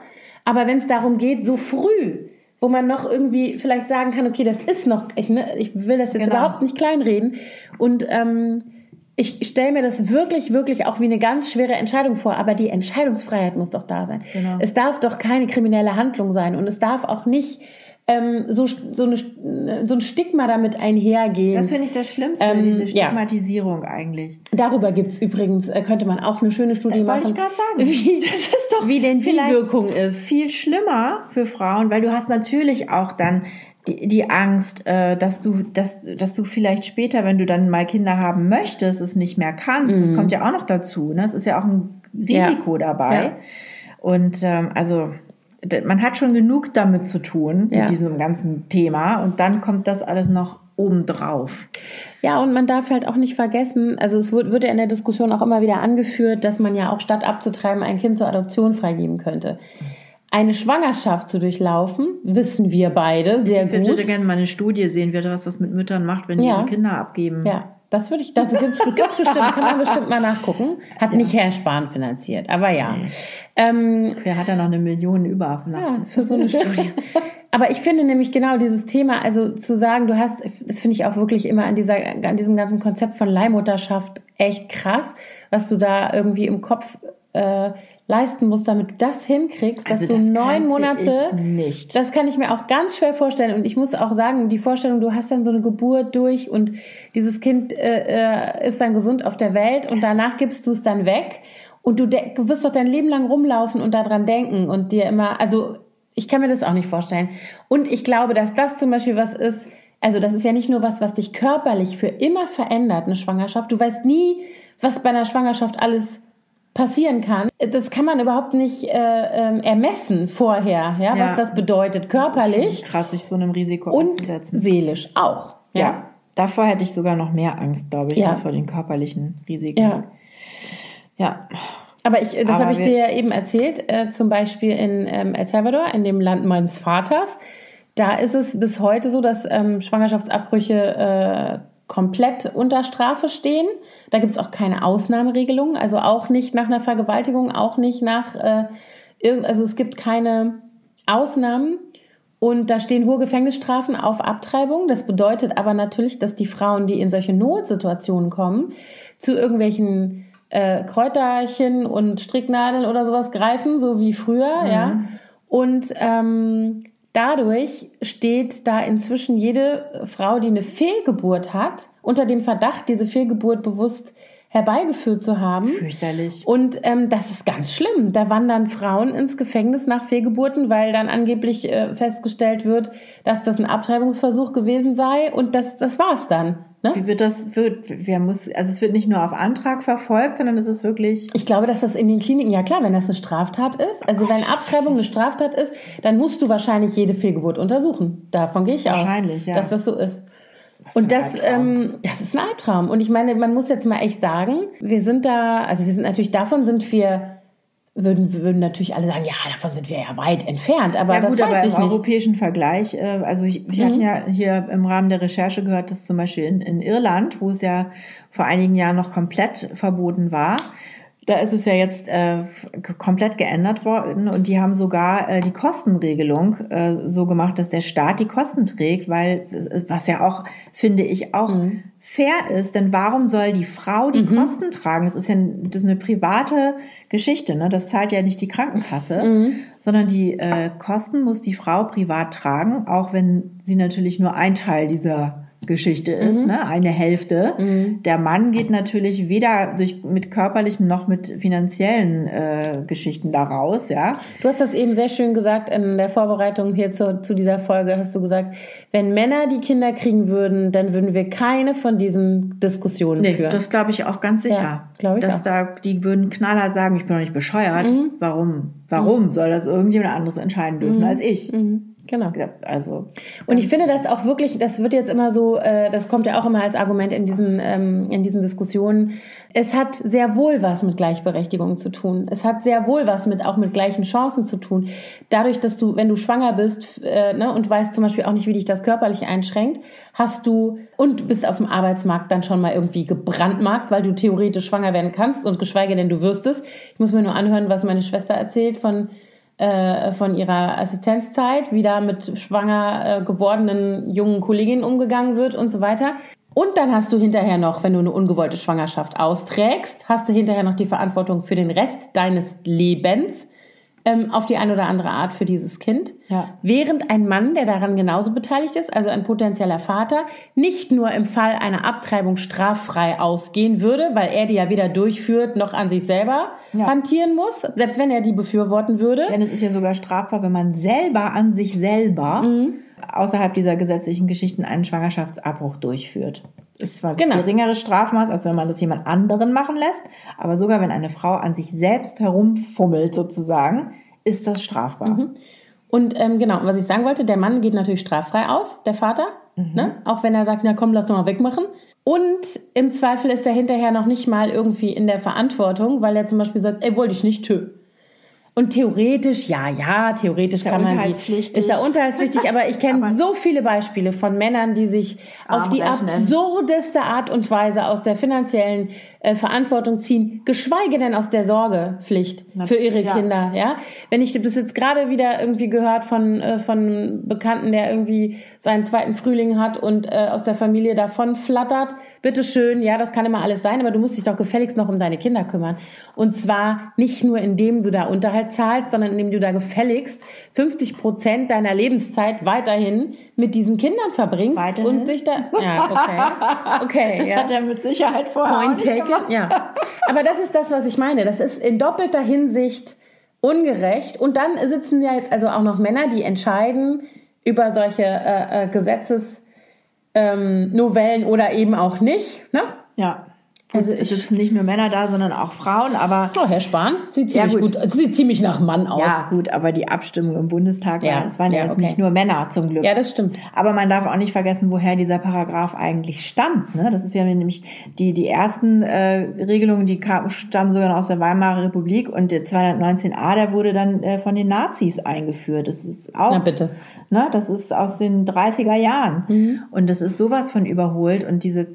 Aber wenn es darum geht, so früh wo man noch irgendwie vielleicht sagen kann, okay, das ist noch, ich, ne, ich will das jetzt genau. überhaupt nicht kleinreden. Und ähm, ich stelle mir das wirklich, wirklich auch wie eine ganz schwere Entscheidung vor, aber die Entscheidungsfreiheit muss doch da sein. Genau. Es darf doch keine kriminelle Handlung sein und es darf auch nicht ähm, so, so, eine, so ein Stigma damit einhergehen. Das finde ich das Schlimmste, ähm, diese Stigmatisierung ja. eigentlich. Darüber gibt es übrigens, äh, könnte man auch eine schöne Studie das machen. Wollte ich gerade sagen. Wie, das ist doch wie denn die Wirkung ist. Viel schlimmer für Frauen, weil du hast natürlich auch dann die, die Angst, äh, dass du, dass, dass du vielleicht später, wenn du dann mal Kinder haben möchtest, es nicht mehr kannst. Mhm. Das kommt ja auch noch dazu. Ne? Es ist ja auch ein Risiko ja. dabei. Ja. Und ähm, also man hat schon genug damit zu tun, ja. mit diesem ganzen Thema. Und dann kommt das alles noch obendrauf. Ja, und man darf halt auch nicht vergessen, also es wird, wird ja in der Diskussion auch immer wieder angeführt, dass man ja auch statt abzutreiben ein Kind zur Adoption freigeben könnte. Eine Schwangerschaft zu durchlaufen, wissen wir beide sehr ich gut. Ich würde gerne mal eine Studie sehen, was das mit Müttern macht, wenn die ja. ihre Kinder abgeben. Ja, das würde ich, das gibt's, gibt's bestimmt, kann man bestimmt mal nachgucken. Hat ja. nicht Herr Spahn finanziert, aber ja. Nee. Ähm, Wer hat da noch eine Million über ja, für so eine Studie? aber ich finde nämlich genau dieses Thema, also zu sagen, du hast, das finde ich auch wirklich immer an dieser, an diesem ganzen Konzept von Leihmutterschaft echt krass, was du da irgendwie im Kopf äh, leisten musst, damit du das hinkriegst, also dass das du neun Monate, nicht. das kann ich mir auch ganz schwer vorstellen. Und ich muss auch sagen, die Vorstellung, du hast dann so eine Geburt durch und dieses Kind äh, äh ist dann gesund auf der Welt und danach gibst du es dann weg und du, du wirst doch dein Leben lang rumlaufen und daran denken und dir immer, also ich kann mir das auch nicht vorstellen. Und ich glaube, dass das zum Beispiel was ist, also das ist ja nicht nur was, was dich körperlich für immer verändert, eine Schwangerschaft. Du weißt nie, was bei einer Schwangerschaft alles passieren kann. Das kann man überhaupt nicht äh, ähm, ermessen vorher, ja, ja, was das bedeutet, körperlich. Das krass, sich so einem Risiko und auszusetzen. seelisch auch. Ja. ja. davor hätte ich sogar noch mehr Angst, glaube ich, ja. als vor den körperlichen Risiken. Ja. Ja. Aber ich, das habe ich dir ja eben erzählt, äh, zum Beispiel in ähm, El Salvador, in dem Land meines Vaters. Da ist es bis heute so, dass ähm, Schwangerschaftsabbrüche äh, komplett unter Strafe stehen. Da gibt es auch keine Ausnahmeregelung, also auch nicht nach einer Vergewaltigung, auch nicht nach, äh, also es gibt keine Ausnahmen. Und da stehen hohe Gefängnisstrafen auf Abtreibung. Das bedeutet aber natürlich, dass die Frauen, die in solche Notsituationen kommen, zu irgendwelchen äh, Kräuterchen und Stricknadeln oder sowas greifen, so wie früher, mhm. ja. Und ähm, dadurch steht da inzwischen jede Frau, die eine Fehlgeburt hat, unter dem Verdacht, diese Fehlgeburt bewusst herbeigeführt zu haben. Fürchterlich. Und ähm, das ist ganz schlimm. Da wandern Frauen ins Gefängnis nach Fehlgeburten, weil dann angeblich äh, festgestellt wird, dass das ein Abtreibungsversuch gewesen sei und das, das war's dann. Ne? Wie wird das, wird, wer muss, also es wird nicht nur auf Antrag verfolgt, sondern es ist wirklich. Ich glaube, dass das in den Kliniken, ja klar, wenn das eine Straftat ist, also oh, wenn Abtreibung eine Straftat ist, dann musst du wahrscheinlich jede Fehlgeburt untersuchen. Davon gehe ich wahrscheinlich, aus. Ja. Dass das so ist. Und das, ähm, das ist ein Albtraum. Und ich meine, man muss jetzt mal echt sagen, wir sind da, also wir sind natürlich davon sind wir würden, würden natürlich alle sagen, ja, davon sind wir ja weit entfernt. Aber ja, das gut, weiß aber ich im nicht. europäischen Vergleich, äh, also ich, wir mhm. hatten ja hier im Rahmen der Recherche gehört, dass zum Beispiel in, in Irland, wo es ja vor einigen Jahren noch komplett verboten war, da ist es ja jetzt äh, komplett geändert worden und die haben sogar äh, die Kostenregelung äh, so gemacht, dass der Staat die Kosten trägt, weil was ja auch finde ich auch mhm. fair ist, denn warum soll die Frau die mhm. Kosten tragen? Das ist ja das ist eine private Geschichte, ne? Das zahlt ja nicht die Krankenkasse, mhm. sondern die äh, Kosten muss die Frau privat tragen, auch wenn sie natürlich nur ein Teil dieser Geschichte ist, mhm. ne? eine Hälfte. Mhm. Der Mann geht natürlich weder durch, mit körperlichen noch mit finanziellen äh, Geschichten daraus, ja. Du hast das eben sehr schön gesagt in der Vorbereitung hier zu, zu dieser Folge, hast du gesagt, wenn Männer die Kinder kriegen würden, dann würden wir keine von diesen Diskussionen nee, führen. Das glaube ich auch ganz sicher. Ja, glaube ich Dass auch. da, die würden knallhart sagen, ich bin doch nicht bescheuert. Mhm. Warum? Warum mhm. soll das irgendjemand anderes entscheiden dürfen mhm. als ich? Mhm. Genau. Also. Und ich finde das auch wirklich, das wird jetzt immer so, äh, das kommt ja auch immer als Argument in diesen, ähm, in diesen Diskussionen. Es hat sehr wohl was mit Gleichberechtigung zu tun. Es hat sehr wohl was mit auch mit gleichen Chancen zu tun. Dadurch, dass du, wenn du schwanger bist äh, ne, und weißt zum Beispiel auch nicht, wie dich das körperlich einschränkt, hast du und bist auf dem Arbeitsmarkt dann schon mal irgendwie gebrandmarkt, weil du theoretisch schwanger werden kannst und geschweige denn du wirst es. Ich muss mir nur anhören, was meine Schwester erzählt von äh, von ihrer Assistenzzeit, wie da mit schwanger äh, gewordenen jungen Kolleginnen umgegangen wird und so weiter. Und dann hast du hinterher noch, wenn du eine ungewollte Schwangerschaft austrägst, hast du hinterher noch die Verantwortung für den Rest deines Lebens ähm, auf die eine oder andere Art für dieses Kind. Ja. Während ein Mann, der daran genauso beteiligt ist, also ein potenzieller Vater, nicht nur im Fall einer Abtreibung straffrei ausgehen würde, weil er die ja weder durchführt noch an sich selber ja. hantieren muss, selbst wenn er die befürworten würde. Denn es ist ja sogar strafbar, wenn man selber an sich selber mhm. Außerhalb dieser gesetzlichen Geschichten einen Schwangerschaftsabbruch durchführt. Es war genau. geringeres Strafmaß, als wenn man das jemand anderen machen lässt. Aber sogar wenn eine Frau an sich selbst herumfummelt sozusagen, ist das strafbar. Mhm. Und ähm, genau, was ich sagen wollte, der Mann geht natürlich straffrei aus, der Vater. Mhm. Ne? Auch wenn er sagt, na komm, lass doch mal wegmachen. Und im Zweifel ist er hinterher noch nicht mal irgendwie in der Verantwortung, weil er zum Beispiel sagt, ey, wollte ich nicht töten. Und theoretisch, ja, ja, theoretisch kann man die, ist ja unterhaltspflichtig, aber ich kenne so viele Beispiele von Männern, die sich auf die absurdeste Art und Weise aus der finanziellen äh, Verantwortung ziehen, geschweige denn aus der Sorgepflicht Natürlich, für ihre ja. Kinder, ja. Wenn ich das jetzt gerade wieder irgendwie gehört von, äh, von Bekannten, der irgendwie seinen zweiten Frühling hat und äh, aus der Familie davon flattert, bitteschön, ja, das kann immer alles sein, aber du musst dich doch gefälligst noch um deine Kinder kümmern. Und zwar nicht nur indem du da Unterhalt zahlst, sondern indem du da gefälligst 50 Prozent deiner Lebenszeit weiterhin mit diesen Kindern verbringst weiterhin? und dich da. Ja, okay. Okay. Das ja. hat er mit Sicherheit vorher. Point taken, ja. Aber das ist das, was ich meine. Das ist in doppelter Hinsicht ungerecht. Und dann sitzen ja jetzt also auch noch Männer, die entscheiden über solche äh, äh, Gesetzesnovellen ähm, oder eben auch nicht. Ne? Ja. Also es sitzen nicht nur Männer da, sondern auch Frauen, aber. Oh, Herr Spahn sieht ziemlich ja, gut. gut. Sieht ziemlich nach Mann aus. Ja, gut, aber die Abstimmung im Bundestag, ja, es waren ja, jetzt okay. nicht nur Männer zum Glück. Ja, das stimmt. Aber man darf auch nicht vergessen, woher dieser Paragraph eigentlich stammt. Ne? Das ist ja nämlich die, die ersten äh, Regelungen, die kam, stammen sogar noch aus der Weimarer Republik und der 219a, der wurde dann äh, von den Nazis eingeführt. Das ist auch. Na bitte. Ne, das ist aus den 30er Jahren. Mhm. Und das ist sowas von überholt. Und diese,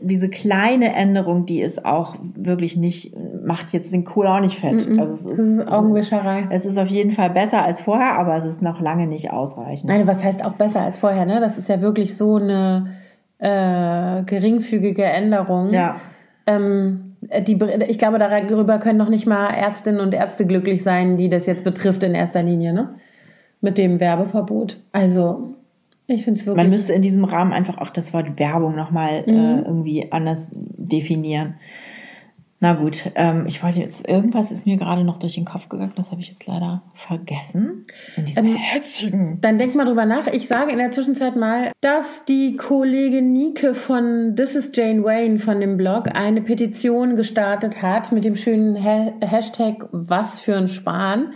diese kleine Änderung, die ist auch wirklich nicht, macht jetzt den Kohl auch nicht fett. Mhm. Also es ist, das ist Augenwischerei. Es ist auf jeden Fall besser als vorher, aber es ist noch lange nicht ausreichend. Nein, was heißt auch besser als vorher? Ne? Das ist ja wirklich so eine äh, geringfügige Änderung. Ja. Ähm, die, ich glaube, darüber können noch nicht mal Ärztinnen und Ärzte glücklich sein, die das jetzt betrifft in erster Linie. Ne? mit dem Werbeverbot. Also ich finde es wirklich. Man müsste in diesem Rahmen einfach auch das Wort Werbung nochmal äh, mhm. äh, irgendwie anders definieren. Na gut, ähm, ich wollte jetzt, irgendwas ist mir gerade noch durch den Kopf gegangen, das habe ich jetzt leider vergessen. In diesem ähm, Herzigen. Dann denk mal drüber nach. Ich sage in der Zwischenzeit mal, dass die Kollegin Nike von This is Jane Wayne von dem Blog eine Petition gestartet hat mit dem schönen ha Hashtag Was für ein Spahn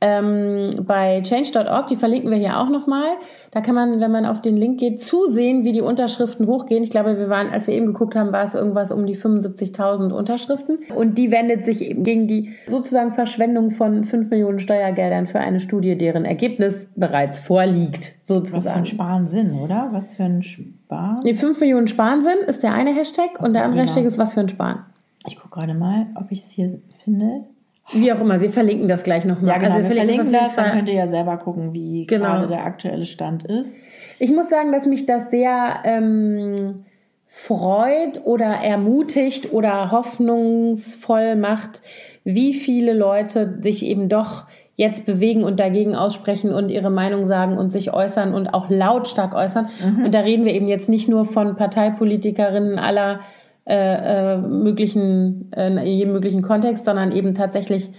ähm, bei change.org, die verlinken wir hier auch nochmal. Da kann man, wenn man auf den Link geht, zusehen, wie die Unterschriften hochgehen. Ich glaube, wir waren, als wir eben geguckt haben, war es irgendwas um die 75.000 Unterschriften. Und die wendet sich eben gegen die sozusagen Verschwendung von 5 Millionen Steuergeldern für eine Studie, deren Ergebnis bereits vorliegt, sozusagen. Was für ein Spahnsinn, oder? Was für ein Spahn? Nee, 5 Millionen Spahnsinn ist der eine Hashtag und der andere genau. Hashtag ist was für ein Spahn. Ich gucke gerade mal, ob ich es hier finde. Wie auch immer, wir verlinken das gleich nochmal. Ja, genau, also wir, wir verlinken, das, dann könnt ihr ja selber gucken, wie genau. gerade der aktuelle Stand ist. Ich muss sagen, dass mich das sehr ähm, freut oder ermutigt oder hoffnungsvoll macht, wie viele Leute sich eben doch jetzt bewegen und dagegen aussprechen und ihre Meinung sagen und sich äußern und auch lautstark äußern. Mhm. Und da reden wir eben jetzt nicht nur von Parteipolitikerinnen aller äh, äh, möglichen, äh, in jedem möglichen Kontext, sondern eben tatsächlich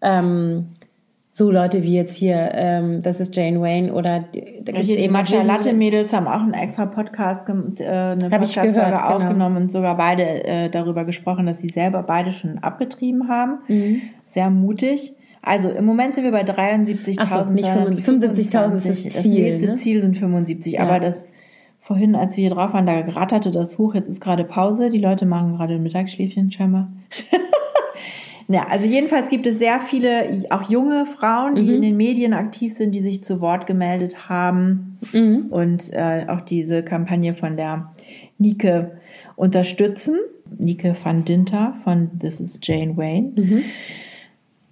ähm, so Leute wie jetzt hier, ähm, das ist Jane Wayne oder da gibt's ja, eben Matcha Latte Mädels haben auch einen extra Podcast, äh, eine Podcast-Folge aufgenommen genau. und sogar beide äh, darüber gesprochen, dass sie selber beide schon abgetrieben haben. Mhm. Sehr mutig. Also im Moment sind wir bei 73.000. So, nicht 75.000 ist das Ziel. Das nächste ne? Ziel sind 75, ja. aber das vorhin, als wir hier drauf waren, da geratterte das hoch. Jetzt ist gerade Pause. Die Leute machen gerade ein Mittagsschläfchen scheinbar. ja, also jedenfalls gibt es sehr viele, auch junge Frauen, die mhm. in den Medien aktiv sind, die sich zu Wort gemeldet haben mhm. und äh, auch diese Kampagne von der Nike unterstützen. Nike van Dinter von This is Jane Wayne. Mhm.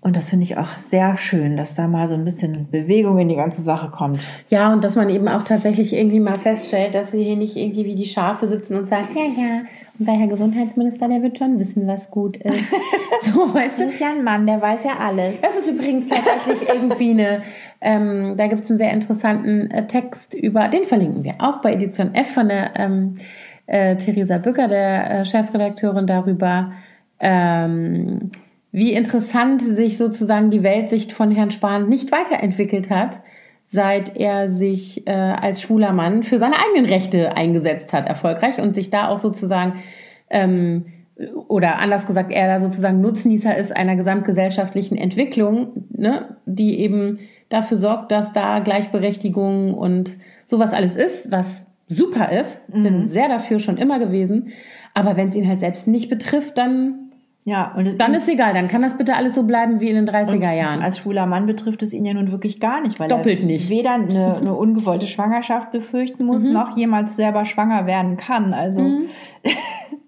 Und das finde ich auch sehr schön, dass da mal so ein bisschen Bewegung in die ganze Sache kommt. Ja, und dass man eben auch tatsächlich irgendwie mal feststellt, dass wir hier nicht irgendwie wie die Schafe sitzen und sagen, ja, ja, unser Herr Gesundheitsminister, der wird schon wissen, was gut ist. so, weißt du? Das ist ja ein Mann, der weiß ja alles. Das ist übrigens tatsächlich irgendwie eine, ähm, da gibt es einen sehr interessanten äh, Text über, den verlinken wir auch bei Edition F von der ähm, äh, Theresa Bücker, der äh, Chefredakteurin darüber, ähm, wie interessant sich sozusagen die Weltsicht von Herrn Spahn nicht weiterentwickelt hat, seit er sich äh, als schwuler Mann für seine eigenen Rechte eingesetzt hat, erfolgreich und sich da auch sozusagen ähm, oder anders gesagt, er da sozusagen Nutznießer ist einer gesamtgesellschaftlichen Entwicklung, ne, die eben dafür sorgt, dass da Gleichberechtigung und sowas alles ist, was super ist. Mhm. Bin sehr dafür schon immer gewesen. Aber wenn es ihn halt selbst nicht betrifft, dann ja, und dann ist egal, dann kann das bitte alles so bleiben wie in den 30er Jahren. Als schwuler Mann betrifft es ihn ja nun wirklich gar nicht, weil Doppelt er nicht. weder eine, eine ungewollte Schwangerschaft befürchten muss, mhm. noch jemals selber schwanger werden kann. Also, mhm.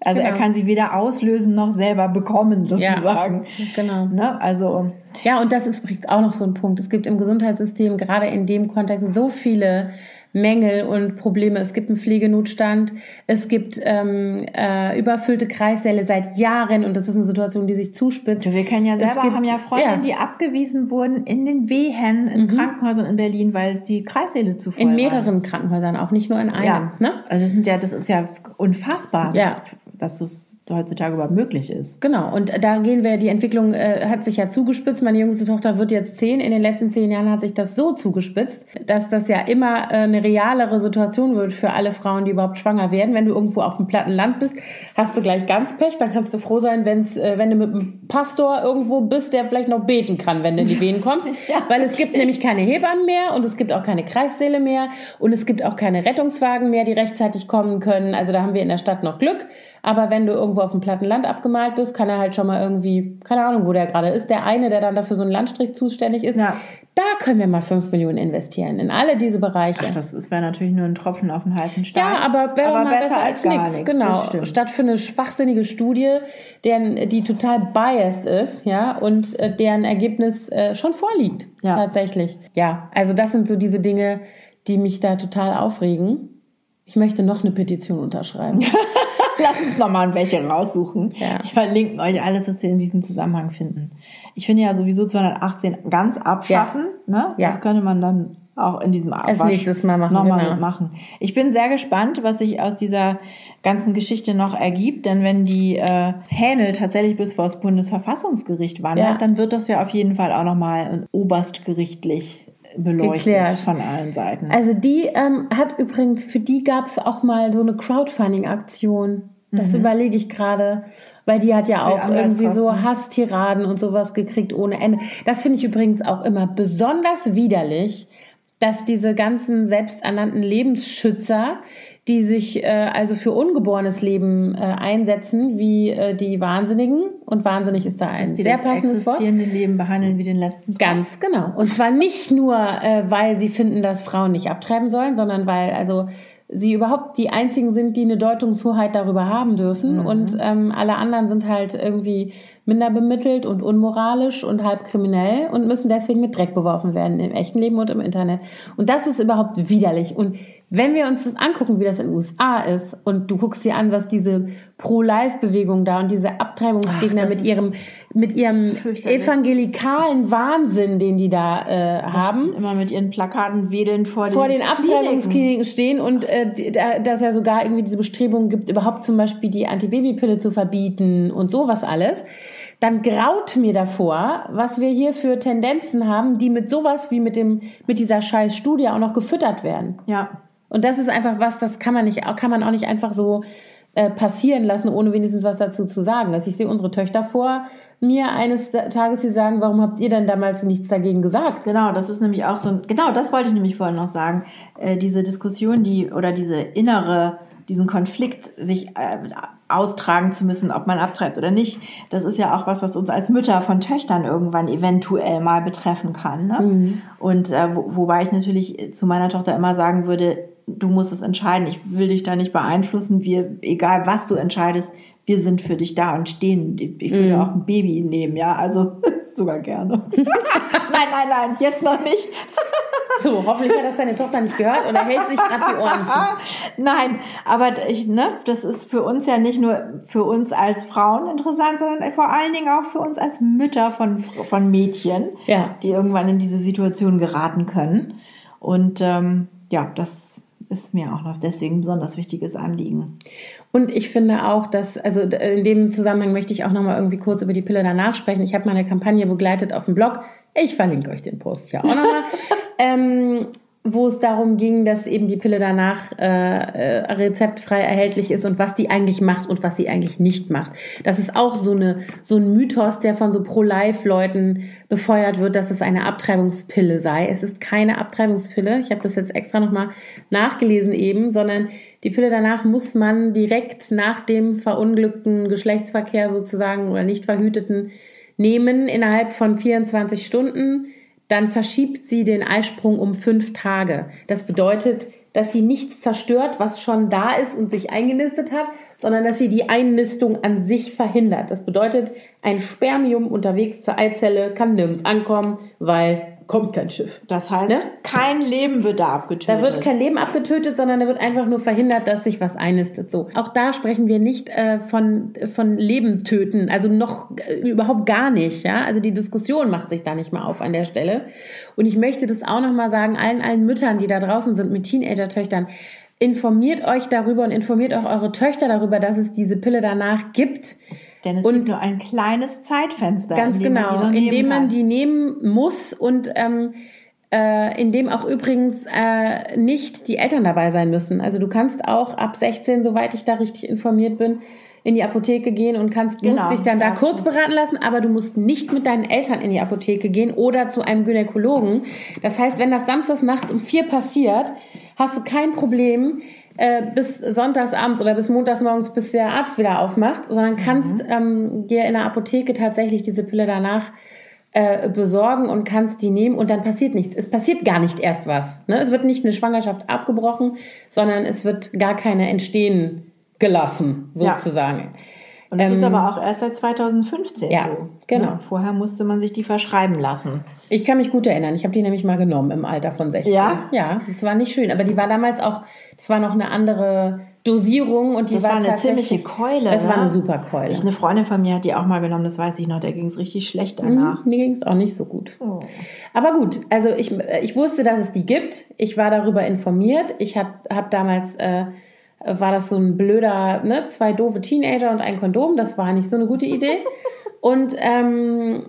also genau. er kann sie weder auslösen noch selber bekommen, sozusagen. Ja, genau. Ne? Also. Ja, und das ist übrigens auch noch so ein Punkt. Es gibt im Gesundheitssystem gerade in dem Kontext so viele Mängel und Probleme. Es gibt einen Pflegenotstand, es gibt ähm, äh, überfüllte Kreissäle seit Jahren und das ist eine Situation, die sich zuspitzt. Wir kennen ja selber, gibt, haben ja Freunde, ja. die abgewiesen wurden in den Wehen in mhm. Krankenhäusern in Berlin, weil die Kreissäle zu voll In mehreren waren. Krankenhäusern, auch nicht nur in einem. Ja. Ne? Also das sind ja, das ist ja unfassbar. Ja. dass es heutzutage überhaupt möglich ist. Genau, und da gehen wir, die Entwicklung äh, hat sich ja zugespitzt. Meine jüngste Tochter wird jetzt zehn. In den letzten zehn Jahren hat sich das so zugespitzt, dass das ja immer äh, eine realere Situation wird für alle Frauen, die überhaupt schwanger werden. Wenn du irgendwo auf dem platten Land bist, hast du gleich ganz Pech. Dann kannst du froh sein, wenn's, äh, wenn du mit einem Pastor irgendwo bist, der vielleicht noch beten kann, wenn du in die Wehen kommst. ja. Weil es gibt nämlich keine Hebammen mehr und es gibt auch keine Kreissäle mehr und es gibt auch keine Rettungswagen mehr, die rechtzeitig kommen können. Also da haben wir in der Stadt noch Glück. Aber wenn du irgendwo auf dem platten Land abgemalt bist, kann er halt schon mal irgendwie, keine Ahnung, wo der gerade ist, der eine, der dann dafür so einen Landstrich zuständig ist, ja. da können wir mal fünf Millionen investieren in alle diese Bereiche. Ach, das wäre natürlich nur ein Tropfen auf den heißen Stein. Ja, aber, wäre mal besser, besser als, als nichts. Genau. Statt für eine schwachsinnige Studie, deren, die total biased ist, ja, und äh, deren Ergebnis äh, schon vorliegt. Ja. Tatsächlich. Ja, also das sind so diese Dinge, die mich da total aufregen. Ich möchte noch eine Petition unterschreiben. Lass uns nochmal welche raussuchen. Ja. Ich verlinke euch alles, was wir in diesem Zusammenhang finden. Ich finde ja sowieso 218 ganz abschaffen. Ja. Ne? Ja. Das könnte man dann auch in diesem Abwasch Als nächstes Mal machen. Nochmal genau. mitmachen. Ich bin sehr gespannt, was sich aus dieser ganzen Geschichte noch ergibt, denn wenn die äh, Hähnel tatsächlich bis vor das Bundesverfassungsgericht wandert, ja. dann wird das ja auf jeden Fall auch nochmal oberstgerichtlich beleuchtet Geklärt. von allen Seiten. Also die ähm, hat übrigens, für die gab es auch mal so eine Crowdfunding-Aktion. Das mhm. überlege ich gerade, weil die hat ja auch irgendwie so Hasstiraden und sowas gekriegt ohne Ende. Das finde ich übrigens auch immer besonders widerlich, dass diese ganzen selbsternannten Lebensschützer die sich äh, also für ungeborenes Leben äh, einsetzen, wie äh, die Wahnsinnigen. Und wahnsinnig ist da ein Dass die sehr passendes Wort. Die Leben behandeln wie den letzten. Ganz genau. Und zwar nicht nur, äh, weil sie finden, dass Frauen nicht abtreiben sollen, sondern weil also sie überhaupt die einzigen sind, die eine Deutungshoheit darüber haben dürfen. Mhm. Und ähm, alle anderen sind halt irgendwie minder bemittelt und unmoralisch und halb kriminell und müssen deswegen mit Dreck beworfen werden im echten Leben und im Internet. Und das ist überhaupt widerlich. Und wenn wir uns das angucken, wie das in den USA ist, und du guckst dir an, was diese Pro-Life-Bewegung da und diese Abtreibungsgegner Ach, mit ihrem, mit ihrem evangelikalen Wahnsinn, den die da äh, haben. Immer mit ihren Plakaten wedeln vor, vor den, den Abtreibungskliniken stehen und äh, da, dass ja sogar irgendwie diese Bestrebungen gibt, überhaupt zum Beispiel die Antibabypille zu verbieten und sowas alles dann graut mir davor, was wir hier für Tendenzen haben, die mit sowas wie mit dem mit dieser scheiß Studie auch noch gefüttert werden. Ja. Und das ist einfach was, das kann man nicht kann man auch nicht einfach so äh, passieren lassen, ohne wenigstens was dazu zu sagen. Also ich sehe unsere Töchter vor mir eines Tages, sie sagen, warum habt ihr denn damals nichts dagegen gesagt? Genau, das ist nämlich auch so ein, genau, das wollte ich nämlich vorhin noch sagen. Äh, diese Diskussion, die, oder diese innere diesen Konflikt sich äh, austragen zu müssen, ob man abtreibt oder nicht, das ist ja auch was, was uns als Mütter von Töchtern irgendwann eventuell mal betreffen kann. Ne? Mhm. Und äh, wo, wobei ich natürlich zu meiner Tochter immer sagen würde, du musst es entscheiden, ich will dich da nicht beeinflussen, wir, egal was du entscheidest, wir sind für dich da und stehen. Ich würde mhm. auch ein Baby nehmen, ja, also sogar gerne. nein, nein, nein, jetzt noch nicht. So, hoffentlich hat das deine Tochter nicht gehört oder hält sich gerade die Ohren zu. Nein, aber ich, ne, das ist für uns ja nicht nur für uns als Frauen interessant, sondern vor allen Dingen auch für uns als Mütter von, von Mädchen, ja. die irgendwann in diese Situation geraten können. Und ähm, ja, das ist mir auch noch deswegen ein besonders wichtiges Anliegen. Und ich finde auch, dass, also in dem Zusammenhang möchte ich auch nochmal irgendwie kurz über die Pille danach sprechen. Ich habe mal eine Kampagne begleitet auf dem Blog. Ich verlinke euch den Post hier auch nochmal. ähm, wo es darum ging, dass eben die Pille danach äh, äh, rezeptfrei erhältlich ist und was die eigentlich macht und was sie eigentlich nicht macht. Das ist auch so eine so ein Mythos, der von so Pro-Life-Leuten befeuert wird, dass es eine Abtreibungspille sei. Es ist keine Abtreibungspille. Ich habe das jetzt extra nochmal nachgelesen eben, sondern die Pille danach muss man direkt nach dem verunglückten Geschlechtsverkehr sozusagen oder nicht verhüteten nehmen innerhalb von 24 Stunden dann verschiebt sie den Eisprung um fünf Tage. Das bedeutet, dass sie nichts zerstört, was schon da ist und sich eingenistet hat, sondern dass sie die Einnistung an sich verhindert. Das bedeutet, ein Spermium unterwegs zur Eizelle kann nirgends ankommen, weil kommt kein Schiff. Das heißt, ne? kein Leben wird da abgetötet. Da wird kein Leben abgetötet, sondern da wird einfach nur verhindert, dass sich was einnistet. So. Auch da sprechen wir nicht äh, von, von Leben töten, also noch äh, überhaupt gar nicht. Ja? Also die Diskussion macht sich da nicht mal auf an der Stelle. Und ich möchte das auch nochmal sagen, allen, allen Müttern, die da draußen sind mit Teenager-Töchtern, informiert euch darüber und informiert auch eure Töchter darüber, dass es diese Pille danach gibt. Denn es Und- gibt nur ein kleines Zeitfenster, Ganz in dem man die genau, nehmen indem man die nehmen muss und ähm, äh, in dem auch übrigens äh, nicht die Eltern dabei sein müssen. Also du kannst auch ab 16, soweit ich da richtig informiert bin, in die Apotheke gehen und kannst Genau, musst dich dann da kurz beraten lassen, aber du musst nicht mit deinen Eltern in die Apotheke gehen oder zu einem Gynäkologen. Das heißt, wenn das samstags nachts um vier passiert, hast du kein Problem äh, bis sonntagsabends oder bis montagsmorgens, bis der Arzt wieder aufmacht, sondern kannst ähm, dir in der Apotheke tatsächlich diese Pille danach äh, besorgen und kannst die nehmen und dann passiert nichts. Es passiert gar nicht erst was. Ne? Es wird nicht eine Schwangerschaft abgebrochen, sondern es wird gar keine entstehen gelassen, Ja. Und das ist Ähm, aber auch erst seit 2015 ja, so. genau. Ne? Vorher musste man sich die verschreiben lassen. Ich kann mich gut erinnern. Ich habe die nämlich mal genommen im Alter von 16. Ja? Ja, das war nicht schön. Aber die war damals auch, das war noch eine andere Dosierung und die Das war, war eine ziemliche Keule. Das war ne? eine super Keule. Ich, eine Freundin von mir hat die auch mal genommen, das weiß ich noch, der ging es richtig schlecht danach. Mhm, Mir ging es auch nicht so gut. Oh. Aber gut, also ich, ich wusste, dass es die gibt. Ich war darüber informiert. Ich habe hab damals, äh, war das so ein blöder, ne, zwei doofe Teenager und ein Kondom. Das war nicht so eine gute Idee. Und ähm,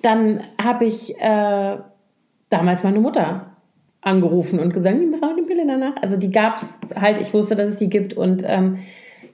dann habe ich äh, damals meine Mutter angerufen und gesagt, die brauchen die Pille danach. Also die gab es halt, ich wusste, dass es die gibt und ähm,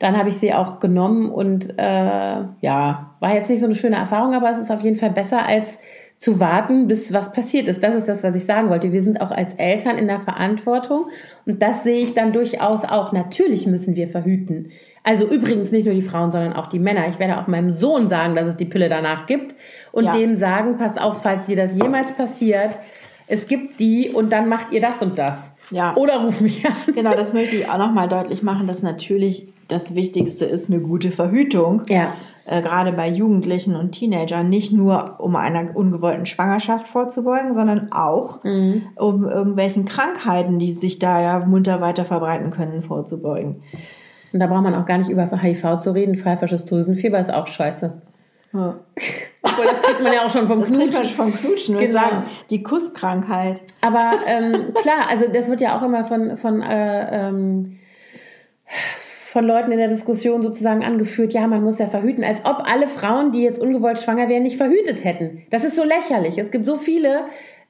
dann habe ich sie auch genommen und äh, ja, war jetzt nicht so eine schöne Erfahrung, aber es ist auf jeden Fall besser als zu warten, bis was passiert ist. Das ist das, was ich sagen wollte. Wir sind auch als Eltern in der Verantwortung und das sehe ich dann durchaus auch. Natürlich müssen wir verhüten. Also übrigens nicht nur die Frauen, sondern auch die Männer. Ich werde auch meinem Sohn sagen, dass es die Pille danach gibt und Ja. dem sagen, pass auf, falls dir das jemals passiert, es gibt die und dann macht ihr das und das. Ja. Oder ruf mich an. Genau, das möchte ich auch nochmal deutlich machen, dass natürlich das Wichtigste ist eine gute Verhütung. Ja. Äh, gerade bei Jugendlichen und Teenagern, nicht nur um einer ungewollten Schwangerschaft vorzubeugen, sondern auch Mhm. um irgendwelchen Krankheiten, die sich da ja munter weiter verbreiten können, vorzubeugen. Und da braucht man auch gar nicht über HIV zu reden. Pfeifersches Drüsenfieber ist auch scheiße. Ja. Obwohl, das kriegt man ja auch schon vom Das kriegt man Knutschen. vom Knutschen. Genau. sagen, die Kusskrankheit. Aber ähm, klar, also das wird ja auch immer von, von, äh, ähm, von Leuten in der Diskussion sozusagen angeführt, ja, man muss ja verhüten, als ob alle Frauen, die jetzt ungewollt schwanger wären, nicht verhütet hätten. Das ist so lächerlich. Es gibt so viele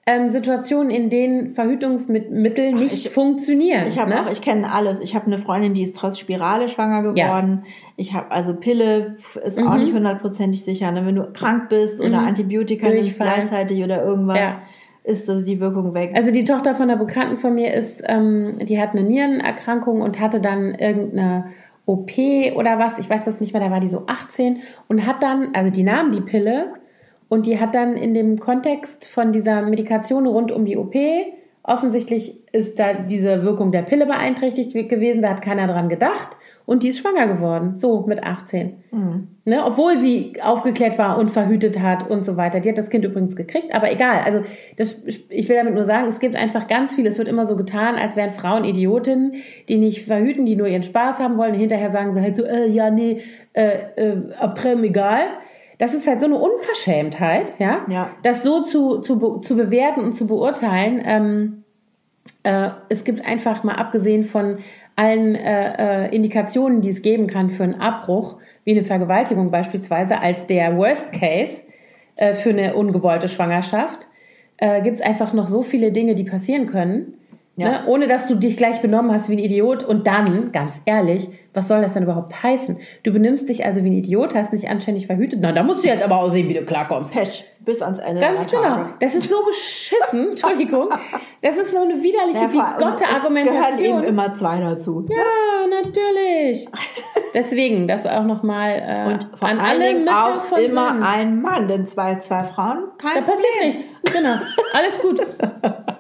ähm, Situationen, in denen Verhütungsmittel nicht ich- funktionieren. Ich habe ne? auch, ich kenne alles. Ich habe eine Freundin, die ist trotz Spirale schwanger Ja. geworden. Ich habe also Pille ist auch Mhm. nicht hundertprozentig sicher. Ne? Wenn du krank bist oder Mhm. Antibiotika Durchfall. gleichzeitig oder irgendwas, Ja. Ist das die Wirkung weg. Also die Tochter von einer Bekannten von mir ist, ähm, die hat eine Nierenerkrankung und hatte dann irgendeine OP oder was, ich weiß das nicht mehr, da war die so 18 und hat dann, also die nahm die Pille und die hat dann in dem Kontext von dieser Medikation rund um die OP, offensichtlich ist da diese Wirkung der Pille beeinträchtigt gewesen, da hat keiner dran gedacht und die ist schwanger geworden, so mit 18. Ne, obwohl sie aufgeklärt war und verhütet hat und so weiter. Die hat das Kind übrigens gekriegt, aber egal. Also das, ich will damit nur sagen, es gibt einfach ganz viel. Es wird immer so getan, als wären Frauen Idiotinnen, die nicht verhüten, die nur ihren Spaß haben wollen. Und hinterher sagen sie halt so, äh, ja, nee, äh, äh, après, egal. Das ist halt so eine Unverschämtheit, ja, Ja. das so zu, zu, zu bewerten und zu beurteilen. Ähm, äh, es gibt einfach mal abgesehen von allen äh, äh, Indikationen, die es geben kann für einen Abbruch, wie eine Vergewaltigung beispielsweise, als der Worst Case äh, für eine ungewollte Schwangerschaft, äh, gibt es einfach noch so viele Dinge, die passieren können. Ja. Ne? Ohne dass du dich gleich benommen hast wie ein Idiot. Und dann, ganz ehrlich, was soll das denn überhaupt heißen? Du benimmst dich also wie ein Idiot, hast nicht anständig verhütet. Na, da musst du jetzt aber auch sehen, wie du klarkommst. Pech bis ans Ende Ganz genau. Tage. Das ist so beschissen. Entschuldigung. Das ist nur eine widerliche, Ja, bigotte es gehören Argumentation. eben immer zwei dazu. ja, natürlich. Deswegen, das auch nochmal äh, Und vor an alle Mütter auch von immer Söhnen. ein Mann, denn zwei, zwei Frauen, kein Da passiert nichts. Genau. Alles gut.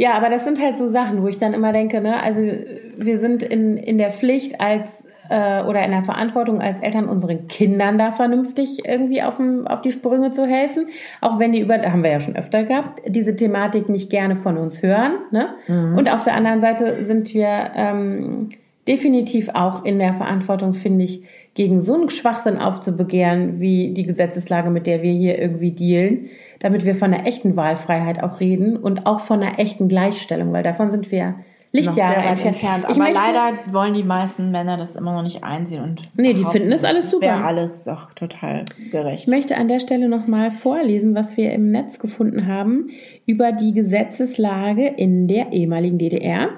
Ja, aber das sind halt so Sachen, wo ich dann immer denke, ne, also wir sind in, in der Pflicht als äh, oder in der Verantwortung als Eltern unseren Kindern da vernünftig irgendwie auf, dem, auf die Sprünge zu helfen. Auch wenn die über, da haben wir ja schon öfter gehabt, diese Thematik nicht gerne von uns hören. Ne? Und auf der anderen Seite sind wir ähm, definitiv auch in der Verantwortung, finde ich, gegen so einen Schwachsinn aufzubegehren, wie die Gesetzeslage, mit der wir hier irgendwie dealen, damit wir von einer echten Wahlfreiheit auch reden und auch von einer echten Gleichstellung, weil davon sind wir Lichtjahre noch sehr weit entfernt. entfernt. Ich Aber möchte- leider wollen die meisten Männer das immer noch nicht einsehen und Nee, die finden das alles super. Wäre alles doch total Ich gerecht. möchte an der Stelle nochmal vorlesen, was wir im Netz gefunden haben über die Gesetzeslage in der ehemaligen DDR.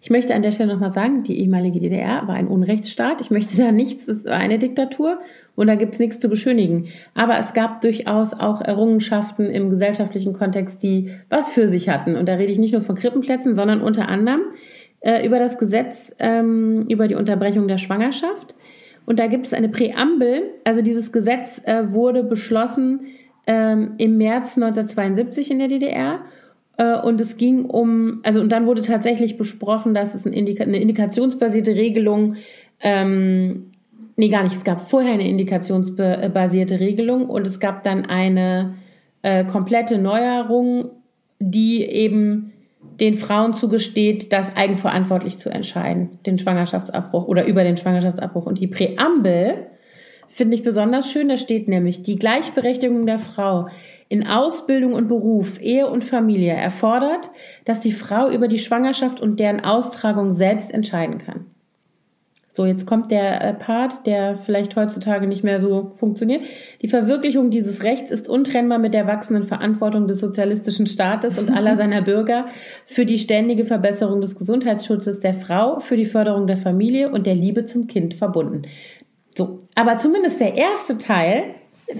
Ich möchte an der Stelle nochmal sagen, die ehemalige DDR war ein Unrechtsstaat. Ich möchte da nichts, es war eine Diktatur und da gibt es nichts zu beschönigen. Aber es gab durchaus auch Errungenschaften im gesellschaftlichen Kontext, die was für sich hatten. Und da rede ich nicht nur von Krippenplätzen, sondern unter anderem äh, über das Gesetz ähm, über die Unterbrechung der Schwangerschaft. Und da gibt es eine Präambel. Also dieses Gesetz äh, wurde beschlossen ähm, im März 1972 in der DDR. Äh, und es ging um, also und dann wurde tatsächlich besprochen, dass es eine indikationsbasierte Regelung, ähm, nee gar nicht, es gab vorher eine indikationsbasierte Regelung und es gab dann eine äh, komplette Neuerung, die eben den Frauen zugesteht, das eigenverantwortlich zu entscheiden, den Schwangerschaftsabbruch oder über den Schwangerschaftsabbruch. Und die Präambel finde ich besonders schön, da steht nämlich, die Gleichberechtigung der Frau in Ausbildung und Beruf, Ehe und Familie erfordert, dass die Frau über die Schwangerschaft und deren Austragung selbst entscheiden kann. So, jetzt kommt der äh, Part, der vielleicht heutzutage nicht mehr so funktioniert. Die Verwirklichung dieses Rechts ist untrennbar mit der wachsenden Verantwortung des sozialistischen Staates und aller seiner Bürger für die ständige Verbesserung des Gesundheitsschutzes der Frau, für die Förderung der Familie und der Liebe zum Kind verbunden. So, aber zumindest der erste Teil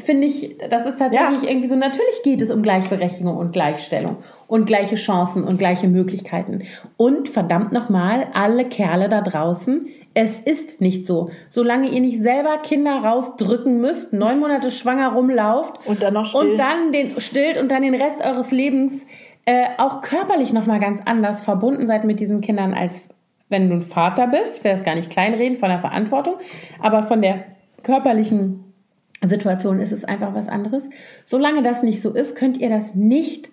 finde ich, das ist tatsächlich Ja. irgendwie so, natürlich geht es um Gleichberechtigung und Gleichstellung und gleiche Chancen und gleiche Möglichkeiten. Und verdammt nochmal, alle Kerle da draußen, es ist nicht so. Solange ihr nicht selber Kinder rausdrücken müsst, neun Monate schwanger rumlauft Und dann noch stillt. und dann den stillt und dann den Rest eures Lebens äh, auch körperlich nochmal ganz anders verbunden seid mit diesen Kindern, als wenn du ein Vater bist. Ich will das gar nicht kleinreden von der Verantwortung, aber von der körperlichen Situation ist es einfach was anderes. Solange das nicht so ist, könnt ihr das nicht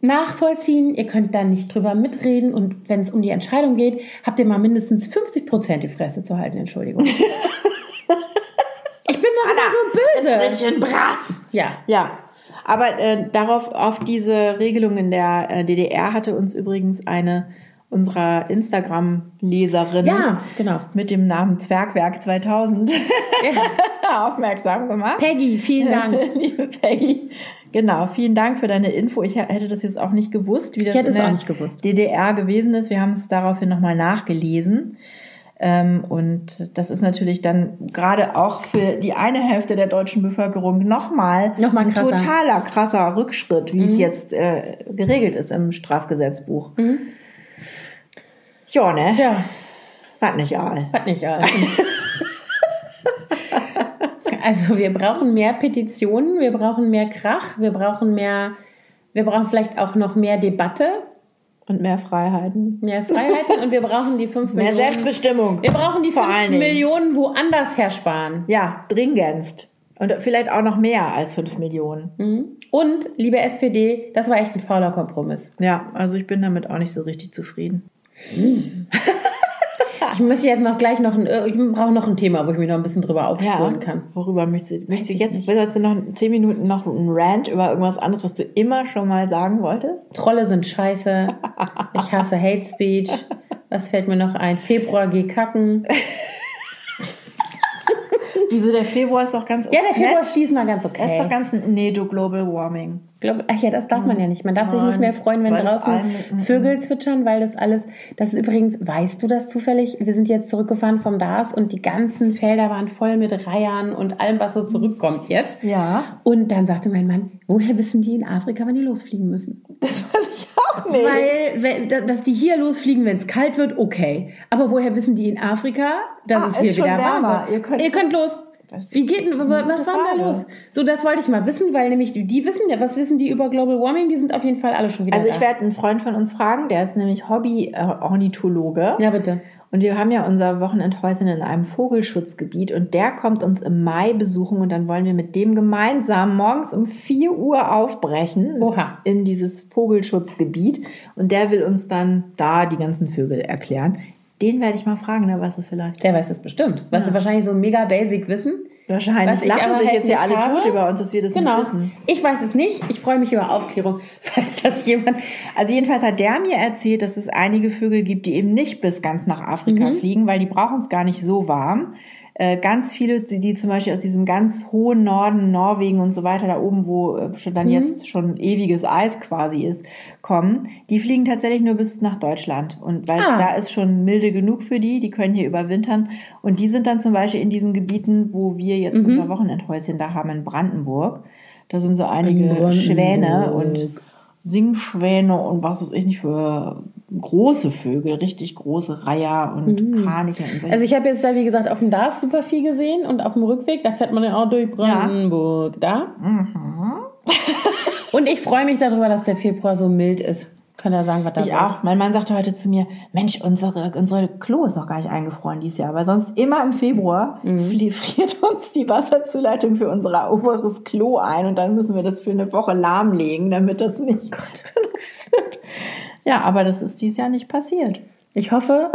nachvollziehen. Ihr könnt da nicht drüber mitreden. Und wenn es um die Entscheidung geht, habt ihr mal mindestens 50 Prozent die Fresse zu halten. Entschuldigung. ich bin doch immer so böse. Bisschen brass. Ja. Ja, aber äh, darauf, auf diese Regelung in der äh, DDR hatte uns übrigens eine unserer Instagram-Leserin Ja, genau. mit dem Namen Zwergwerk 2000 aufmerksam gemacht. Peggy, vielen Dank. Liebe Peggy. Genau, vielen Dank für deine Info. Ich hätte das jetzt auch nicht gewusst, wie das in der. DDR gewesen ist. Wir haben es daraufhin nochmal nachgelesen. Ähm, und das ist natürlich dann gerade auch für die eine Hälfte der deutschen Bevölkerung nochmal Noch mal ein krasser. totaler krasser Rückschritt, wie es jetzt äh, geregelt ist im Strafgesetzbuch. Ja, ne? Ja, War nicht all. hat nicht alles. Also wir brauchen mehr Petitionen, wir brauchen mehr Krach, wir brauchen mehr, wir brauchen vielleicht auch noch mehr Debatte, Und mehr Freiheiten. mehr Freiheiten und wir brauchen die fünf Mehr Millionen. Selbstbestimmung. Wir brauchen die Vor fünf allen Dingen. Millionen woanders her sparen. Ja, dringendst. Und vielleicht auch noch mehr als 5 Millionen. Mhm. Und, liebe SPD, das war echt ein fauler Kompromiss. Ja, also ich bin damit auch nicht so richtig zufrieden. Ich möchte jetzt noch gleich noch ein, äh, ich brauche noch ein Thema, wo ich mich noch ein bisschen drüber aufspulen kann. Worüber möchtest du, möchtest du ich jetzt, willst du noch 10 Minuten noch einen Rant über irgendwas anderes, was du immer schon mal sagen wolltest? Trolle sind scheiße. Ich hasse Hate Speech. Was fällt mir noch ein? Februar geh kacken. Wieso, der Februar ist doch ganz Ja, der Februar ist diesmal ganz Das ist doch okay. ganz, nee, du Global Warming. Glaub, ach ja, das darf man ja nicht. Man darf sich Nein, nicht mehr freuen, wenn draußen allen- Vögel zwitschern, weil das alles, das ist übrigens, weißt du das zufällig? Wir sind jetzt zurückgefahren vom DAS und die ganzen Felder waren voll mit Reihern und allem, was so zurückkommt jetzt. Ja. Und dann sagte mein Mann, woher wissen die in Afrika, wann die losfliegen müssen? Das weiß ich auch nicht. Weil, wenn- da- dass die hier losfliegen, wenn es kalt wird, okay. Aber woher wissen die in Afrika, dass Ah, es hier wieder warm wärmer. wird? Ihr könnt- Ihr könnt los. Wie geht denn, was war denn da los? So, das wollte ich mal wissen, weil nämlich die, die wissen ja, was wissen die über Global Warming? Die sind auf jeden Fall alle schon wieder Also da. ich werde einen Freund von uns fragen, der ist nämlich Hobby-Ornithologe. ja, bitte. Und wir haben ja unser Wochenendhäuschen in einem Vogelschutzgebiet und der kommt uns im Mai besuchen und dann wollen wir mit dem gemeinsam morgens um 4 Uhr aufbrechen Oha. in dieses Vogelschutzgebiet und der will uns dann da die ganzen Vögel erklären. Den werde ich mal fragen, der weiß das vielleicht. Der weiß es bestimmt. Was ist wahrscheinlich so ein mega basic Wissen. Wahrscheinlich lachen sich halt jetzt ja alle tot über uns, dass wir das genau. nicht wissen. Ich weiß es nicht. Ich freue mich über Aufklärung, falls das jemand. Also jedenfalls hat der mir erzählt, dass es einige Vögel gibt, die eben nicht bis ganz nach Afrika Mhm. fliegen, weil die brauchen es gar nicht so warm. Äh, ganz viele, die zum Beispiel aus diesem ganz hohen Norden, Norwegen und so weiter, da oben, wo äh, schon Mhm. dann jetzt schon ewiges Eis quasi ist, kommen, die fliegen tatsächlich nur bis nach Deutschland. Und weil Ah. da ist schon milde genug für die, die können hier überwintern. Und die sind dann zum Beispiel in diesen Gebieten, wo wir jetzt Mhm. unser Wochenendhäuschen da haben in Brandenburg. Da sind so einige. Schwäne und Singschwäne und was weiß ich nicht für große Vögel, richtig große Reiher und Kraniche und so. Also ich habe jetzt da, wie gesagt, auf dem Dars super viel gesehen und auf dem Rückweg, da fährt man ja auch durch Brandenburg. Da. Mhm. Und ich freue mich darüber, dass der Februar so mild ist. Kann er sagen, was da ich wird. auch. Mein Mann sagte heute zu mir, Mensch, unsere, unsere Klo ist noch gar nicht eingefroren dieses Jahr, weil sonst immer im Februar Mhm. friert uns die Wasserzuleitung für unser oberes Klo ein und dann müssen wir das für eine Woche lahmlegen, damit das nicht benutzt wird. Ja, aber das ist dieses Jahr nicht passiert. Ich hoffe,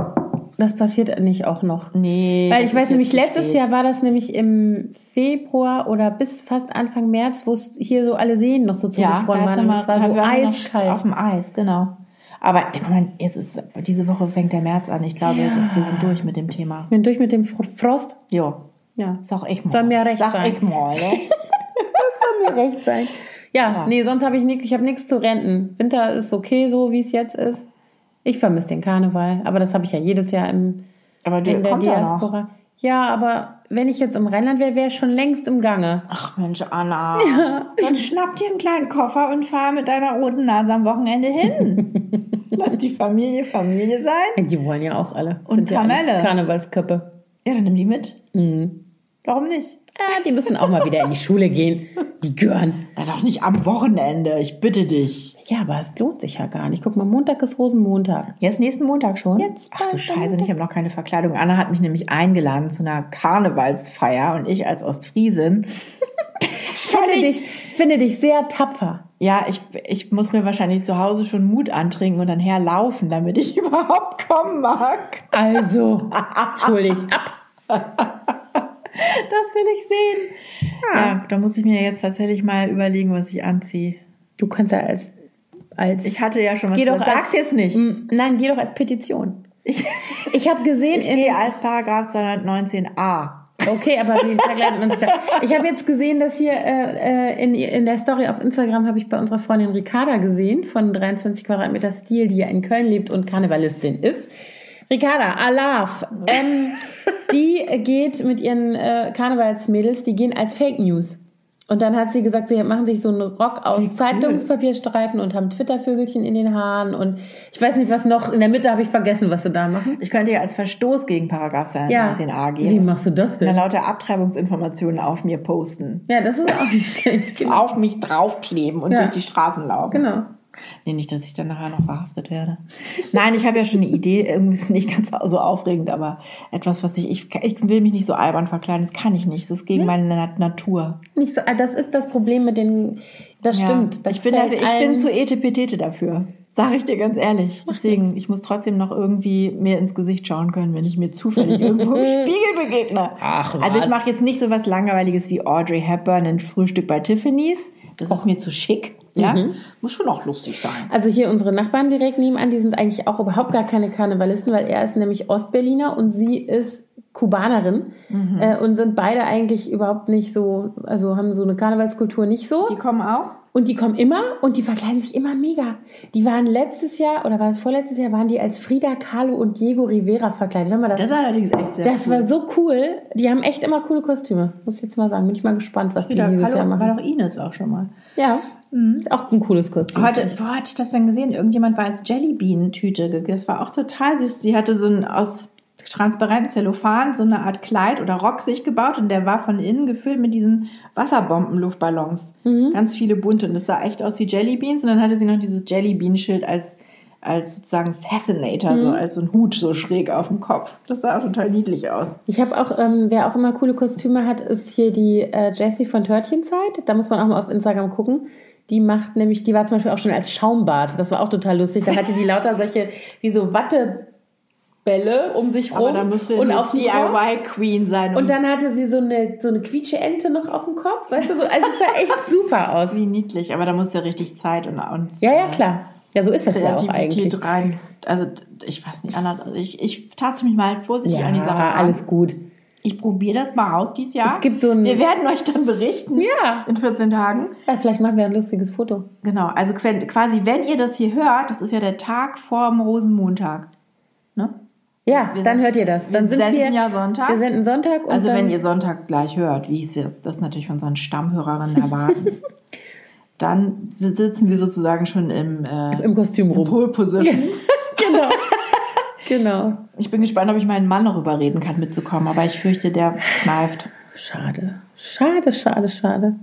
das passiert nicht auch noch. Nee. Weil ich weiß nämlich, letztes. Jahr war das nämlich im Februar oder bis fast Anfang März, wo es hier so alle Seen noch so ja, zugefroren da waren. Und es war so eiskalt. Auf dem Eis, genau. Aber guck mal, jetzt ist, diese Woche fängt der März an. Ich glaube, Ja. dass wir sind durch mit dem Thema. Bin durch mit dem Fro- Frost. Jo. Ja. Sag ich mal. Soll mir recht Sag sein. ich mal, ne? Soll mir recht sein. Ja, Ja. nee, sonst habe ich nichts, ich habe nichts zu renten. Winter ist okay so, wie es jetzt ist. Ich vermisse den Karneval, aber das habe ich ja jedes Jahr im, Aber der in der kommt ja noch. Diaspora. Ja, aber wenn ich jetzt im Rheinland wäre, wäre ich schon längst im Gange. Ach Mensch, Anna. Dann schnapp dir einen kleinen Koffer und fahr mit deiner roten Nase am Wochenende hin. Lass die Familie Familie sein. Die wollen ja auch alle. Und Sind ja Kamelle. Karnevalsköppe. Ja, dann nimm die mit. Mhm. Warum nicht? Ja, die müssen auch mal wieder in die Schule gehen. Die gehören. Na doch nicht am Wochenende, ich bitte dich. Ja, aber es lohnt sich ja gar nicht. Guck mal, Montag ist Rosenmontag. Jetzt nächsten Montag schon? Jetzt Ach du Scheiße, und ich habe noch keine Verkleidung. Anna hat mich nämlich eingeladen zu einer Karnevalsfeier und ich als Ostfriesin. Ich finde dich, ich finde dich sehr tapfer. Ja, ich, ich muss mir wahrscheinlich zu Hause schon Mut antrinken und dann herlaufen, damit ich überhaupt kommen mag. Also, hol dich ab. Das will ich sehen. Ja, da muss ich mir jetzt tatsächlich mal überlegen, was ich anziehe. Du kannst ja als. als Ich hatte ja schon was Geh doch gesagt. Sag's als- jetzt nicht. Nein, geh doch als Petition. Ich, Ich habe gesehen ich in. gehe als Paragraph 219a. Okay, aber wie verkleidet man sich da? Ich habe jetzt gesehen, dass hier äh, äh, in, in der Story auf Instagram habe ich bei unserer Freundin Ricarda gesehen von 23 Quadratmeter Stil, die ja in Köln lebt und Karnevalistin ist. Ricarda, Alaf, ähm, die geht mit ihren äh, Karnevalsmädels, die gehen als Fake News. Und dann hat sie gesagt, sie machen sich so einen Rock aus Wie cool. Zeitungspapierstreifen und haben Twittervögelchen in den Haaren und ich weiß nicht was noch. In der Mitte habe ich vergessen, was sie da machen. Ich könnte ja als Verstoß gegen Paragraph 219a Wie gehen. machst du das Und dann denn? lauter Abtreibungsinformationen auf mir posten. Ja, das ist auch nicht schlecht. Genau. Auf mich draufkleben und Ja. durch die Straßen laufen. genau. Nee, nicht, dass ich dann nachher noch verhaftet werde. Nein, ich habe ja schon eine Idee. Irgendwie ist es nicht ganz so aufregend, aber etwas, was ich, ich, ich will mich nicht so albern verkleiden. Das kann ich nicht. Das ist gegen meine Na- Natur. Nicht so, ah, das ist das Problem mit den. Das stimmt. Ja. Das ich bin, dafür, ich bin zu etepetete dafür. Sag ich dir ganz ehrlich. Deswegen, ich muss trotzdem noch irgendwie mir ins Gesicht schauen können, wenn ich mir zufällig irgendwo im Spiegel begegne. Ach, was. Also ich mache jetzt nicht so was Langweiliges wie Audrey Hepburn in Frühstück bei Tiffany's. Das ist mir zu schick. Ja, Mhm. muss schon auch lustig sein. Also hier unsere Nachbarn direkt nebenan, die sind eigentlich auch überhaupt gar keine Karnevalisten, weil er ist nämlich Ostberliner und sie ist Kubanerin Mhm. äh, und sind beide eigentlich überhaupt nicht so, also haben so eine Karnevalskultur nicht so. Die kommen auch. Und die kommen immer und die verkleiden sich immer mega. Die waren letztes Jahr oder war es vorletztes Jahr, waren die als Frida Kahlo und Diego Rivera verkleidet. Hör mal, das, Das allerdings echt sehr das cool. war so cool. Die haben echt immer coole Kostüme. Muss ich jetzt mal sagen. Bin ich mal gespannt, was Frida die dieses Kahlo Jahr machen. war doch Ines auch schon mal. Ja, ist auch ein cooles Kostüm. Heute, wo hatte ich das denn gesehen? Irgendjemand war als Jellybean-Tüte gegessen. Das war auch total süß. Sie hatte so ein aus transparentem Zellophan so eine Art Kleid oder Rock sich gebaut und der war von innen gefüllt mit diesen Wasserbomben-Luftballons. Ganz viele bunte und das sah echt aus wie Jellybeans und dann hatte sie noch dieses Jellybean-Schild als als sozusagen Fascinator, so als so ein Hut so schräg auf dem Kopf. Das sah auch total niedlich aus. Ich habe auch, ähm, wer auch immer coole Kostüme hat, ist hier die äh, Jessie von Törtchenzeit. Da muss man auch mal auf Instagram gucken. Die macht nämlich, die war zum Beispiel auch schon als Schaumbad. Das war auch total lustig. Da hatte die lauter solche, wie so Watte. Bälle um sich rum Aber ja und auf dem Kopf. DIY-Queen sein. Und dann hatte sie so eine, so eine quietsche Ente noch auf dem Kopf, weißt du, so, also es sah echt super aus. wie niedlich, aber da muss ja richtig Zeit und, und Ja, ja, klar. Ja, so ist das ja auch eigentlich. rein. Also ich weiß nicht, Anna, ich, ich taste mich mal vorsichtig an die Sache Ja, ran. alles gut. Ich probiere das mal aus dieses Jahr. Es gibt so ein- Wir werden euch dann berichten Ja. in 14 Tagen. Ja, vielleicht machen wir ein lustiges Foto. Genau, also qu- quasi, wenn ihr das hier hört, das ist ja der Tag vor dem Rosenmontag. Ne? Ja, Wir dann sind- hört ihr das. Dann wir sind senden wir. ja Sonntag. Wir senden Sonntag und Also dann, wenn ihr Sonntag gleich hört, wie wir das natürlich von unseren Stammhörerinnen erwarten, dann si- sitzen wir sozusagen schon im, äh, im Kostüm rum. Pole Position. Genau. genau. Ich bin gespannt, ob ich meinen Mann noch überreden kann, mitzukommen, aber ich fürchte, der kneift. Schade. Schade, schade, schade.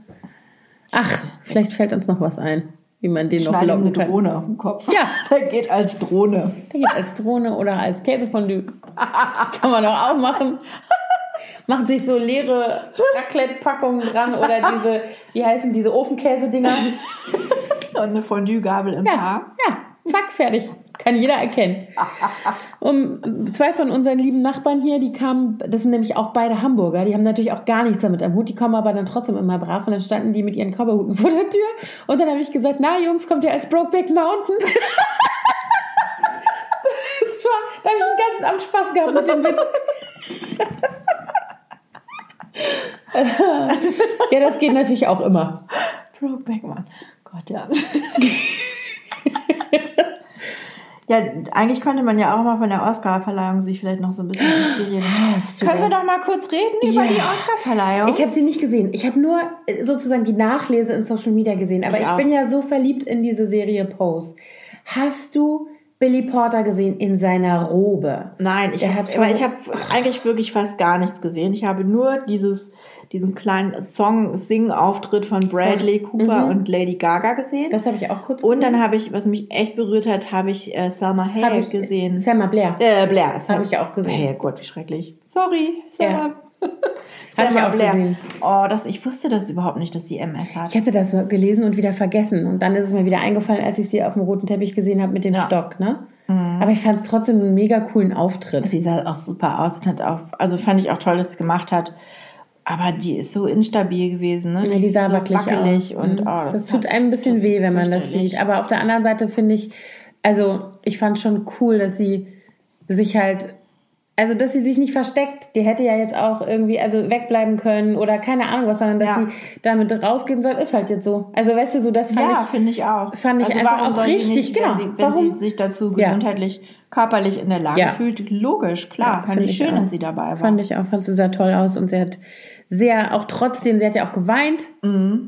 Ach, vielleicht fällt uns noch was ein, wie man den noch Schneide eine locken kann. Drohne auf dem Kopf. Ja. Der geht als Drohne. Der geht als Drohne oder als Käsefondue. Kann man auch auch machen. Macht sich so leere Raclette-Packungen dran oder diese, wie heißen diese Ofenkäse-Dinger. Und eine Fondue-Gabel im Ja, Haar. ja, zack, fertig. Kann jeder erkennen. Um, zwei von unseren lieben Nachbarn hier, die kamen, das sind nämlich auch beide Hamburger, die haben natürlich auch gar nichts damit am Hut, die kommen aber dann trotzdem immer brav und dann standen die mit ihren Cowboyhuten vor der Tür und dann habe ich gesagt, na Jungs, kommt ihr als Brokeback Mountain? das war, da habe ich den ganzen Abend Spaß gehabt mit dem Witz. ja, das geht natürlich auch immer. Brokeback Mountain. Gott, ja. Ja, eigentlich könnte man ja auch mal von der Oscar-Verleihung sich vielleicht noch so ein bisschen inspirieren. Können wir doch mal kurz reden über Ja. die Oscar-Verleihung? Ich habe sie nicht gesehen. Ich habe nur äh, sozusagen die Nachlese in Social Media gesehen. Aber Ich ich, bin ja so verliebt in diese Serie Pose. Hast du Billy Porter gesehen in seiner Robe? Nein, ich habe aber schon- ich habe eigentlich wirklich fast gar nichts gesehen. Ich habe nur dieses diesen kleinen Song-Sing-Auftritt von Bradley Cooper Mhm. und Lady Gaga gesehen. Das habe ich auch kurz und gesehen. dann habe ich, was mich echt berührt hat, habe ich äh, Selma Hayek ich gesehen. Selma Blair. Äh, Blair. Habe ich auch gesehen. Hey Gott, wie schrecklich. Sorry, Selma. Hab ich auch gesehen. Oh, das, ich wusste das überhaupt nicht, dass sie MS hat. Ich hatte das gelesen und wieder vergessen. Und dann ist es mir wieder eingefallen, als ich sie auf dem roten Teppich gesehen habe mit dem Ja. Mhm. Stock. Ne? Aber ich fand es trotzdem einen mega coolen Auftritt. Sie sah auch super aus und hat auch, also fand ich auch toll, dass sie es gemacht hat. Aber die ist so instabil gewesen, ne? Ja, die sah so wackelig und Mhm. oh, das, tut hat- einem ein bisschen weh, wenn man das sieht. Aber auf der anderen Seite finde ich, also ich fand schon cool, dass sie sich halt, also dass sie sich nicht versteckt. Die hätte ja jetzt auch irgendwie, also wegbleiben können oder keine Ahnung was, sondern dass Ja. sie damit rausgehen soll, ist halt jetzt so. Also weißt du, so das fand Ja, ich. finde ich auch. fand ich einfach warum auch richtig, nicht, genau. Wenn, sie, wenn Warum? sie sich dazu Ja. gesundheitlich, körperlich in der Lage Ja. fühlt, logisch, klar. fand Find ich schön, auch. dass sie dabei war. Fand ich auch, fand sie sehr toll aus und sie hat sehr, auch trotzdem, sie hat ja auch geweint,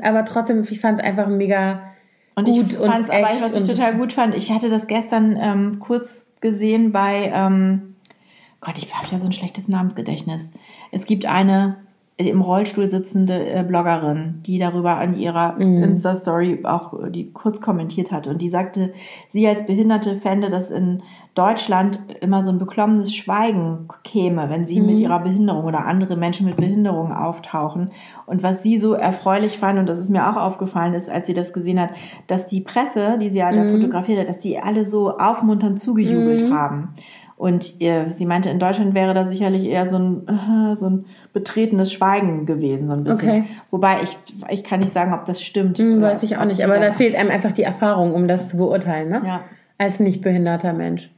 aber trotzdem, ich fand es einfach mega Mhm. Und gut ich und fand's aber, echt. was ich und total gut fand, ich hatte das gestern ähm, kurz gesehen bei, ähm, Gott, ich habe ja so ein schlechtes Namensgedächtnis. Es gibt eine im Rollstuhl sitzende äh, Bloggerin, die darüber an ihrer Mhm. Insta-Story auch äh, die kurz kommentiert hat. Und die sagte, sie als Behinderte fände, dass in Deutschland immer so ein beklommenes Schweigen käme, wenn sie Mhm. mit ihrer Behinderung oder andere Menschen mit Behinderung auftauchen. Und was sie so erfreulich fand, und das ist mir auch aufgefallen ist, als sie das gesehen hat, dass die Presse, die sie ja da Mhm. fotografiert hat, dass die alle so aufmunternd zugejubelt haben. Und äh, sie meinte, in Deutschland wäre da sicherlich eher so ein, äh, so ein betretenes Schweigen gewesen, so ein bisschen. Okay. Wobei ich, ich kann nicht sagen, ob das stimmt. Hm, weiß ich auch nicht, aber da fehlt einem einfach die Erfahrung, um das zu beurteilen, ne? Ja. Als nicht behinderter Mensch.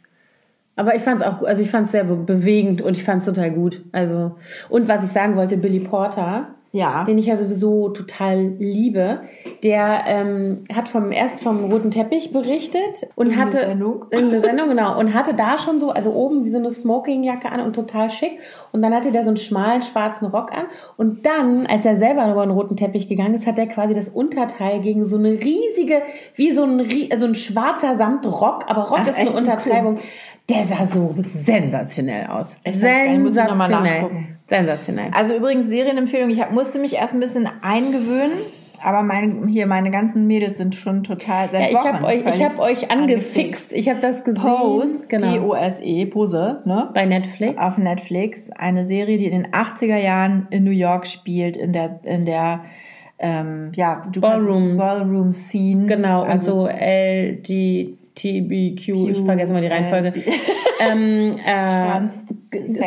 Aber ich fand es auch, also ich fand es sehr be bewegend und ich fand es total gut. Also und was ich sagen wollte, Billy Porter, Ja. den ich ja sowieso total liebe, der ähm, hat vom erst vom roten Teppich berichtet und In der hatte Sendung. in der Sendung genau und hatte da schon so, also oben wie so eine Smokingjacke an und total schick und dann hatte der so einen schmalen schwarzen Rock an und dann, als er selber über den roten Teppich gegangen ist, hat er quasi das Unterteil gegen so eine riesige, wie so ein, so ein schwarzer Samtrock, aber Rock Ach, ist eine? Untertreibung. Der sah so sensationell aus. Ich Sensationell. Sensationell. Also übrigens Serienempfehlung, ich hab, musste mich erst ein bisschen eingewöhnen, aber mein, hier meine ganzen Mädels sind schon total seit Ja, ich Wochen habe euch, ich hab euch angefixt. Ich habe das gesehen. Pose, genau. P-O-S-E, Pose, ne? Bei Netflix. Auf Netflix. Eine Serie, die in den 80er Jahren in New York spielt, in der, in der, ähm, ja, du Ballroom. Ballroom Scene. Genau, und Also, so TBQ, ich vergesse mal die Reihenfolge. ähm, äh, Trans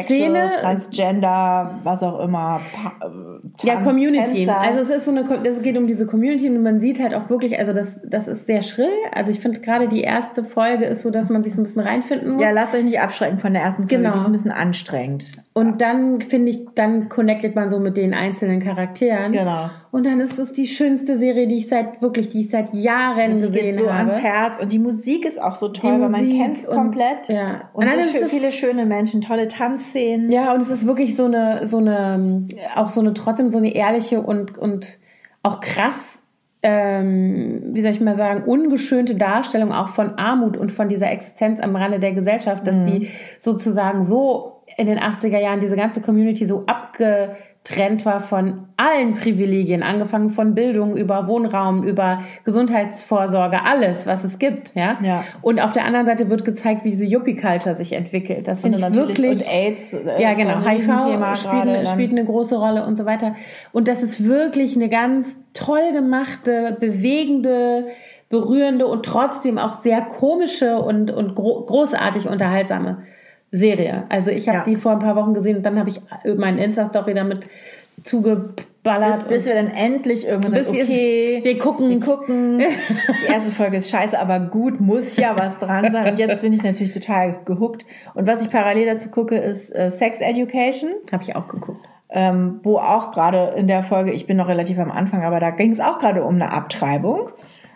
Szene, Transgender, was auch immer. Pa- äh, ja, Community. Tanztänzer. Also es ist so eine, es geht um diese Community und man sieht halt auch wirklich, also das, das ist sehr schrill. Also ich finde gerade die erste Folge ist so, dass man sich so ein bisschen reinfinden muss. ja, lasst euch nicht abschrecken von der ersten Folge, Genau. die ist ein bisschen anstrengend. Und dann finde ich, dann connectet man so mit den einzelnen Charakteren. Genau. Und dann ist es die schönste Serie, die ich seit wirklich, die ich seit Jahren Die gesehen geht so habe. ans Herz und die Musik ist auch so toll, Die weil man kennt es und- komplett. ja. Und, Und dann so schön, viele schöne Menschen, tolle Tanzszenen. Ja, und es ist wirklich so eine, so eine, auch so eine, trotzdem so eine ehrliche und, und auch krass, ähm, wie soll ich mal sagen, ungeschönte Darstellung auch von Armut und von dieser Existenz am Rande der Gesellschaft, dass die sozusagen so in den 80er Jahren diese ganze Community so abgetrennt war von allen Privilegien, angefangen von Bildung über Wohnraum, über Gesundheitsvorsorge, alles, was es gibt, ja. Ja. Und auf der anderen Seite wird gezeigt, wie diese Yuppie-Culture sich entwickelt. Das finde ich wirklich. Und AIDS. äh, Ja, genau. HIV spielt eine, spielt eine große Rolle und so weiter. Und das ist wirklich eine ganz toll gemachte, bewegende, berührende und trotzdem auch sehr komische und, und gro großartig unterhaltsame Serie. Also ich habe Ja. die vor ein paar Wochen gesehen und dann habe ich meinen Insta-Story damit zugeballert. bis, bis wir dann endlich irgendwann Bis sagen, okay, wir gucken- wir gucken. Die erste Folge ist scheiße, aber gut, muss ja was dran sein. Und jetzt bin ich natürlich total gehuckt. Und was ich parallel dazu gucke, ist äh, Sex Education, habe ich auch geguckt. ähm, wo auch gerade in der Folge, ich bin noch relativ am Anfang, aber da ging es auch gerade um eine Abtreibung.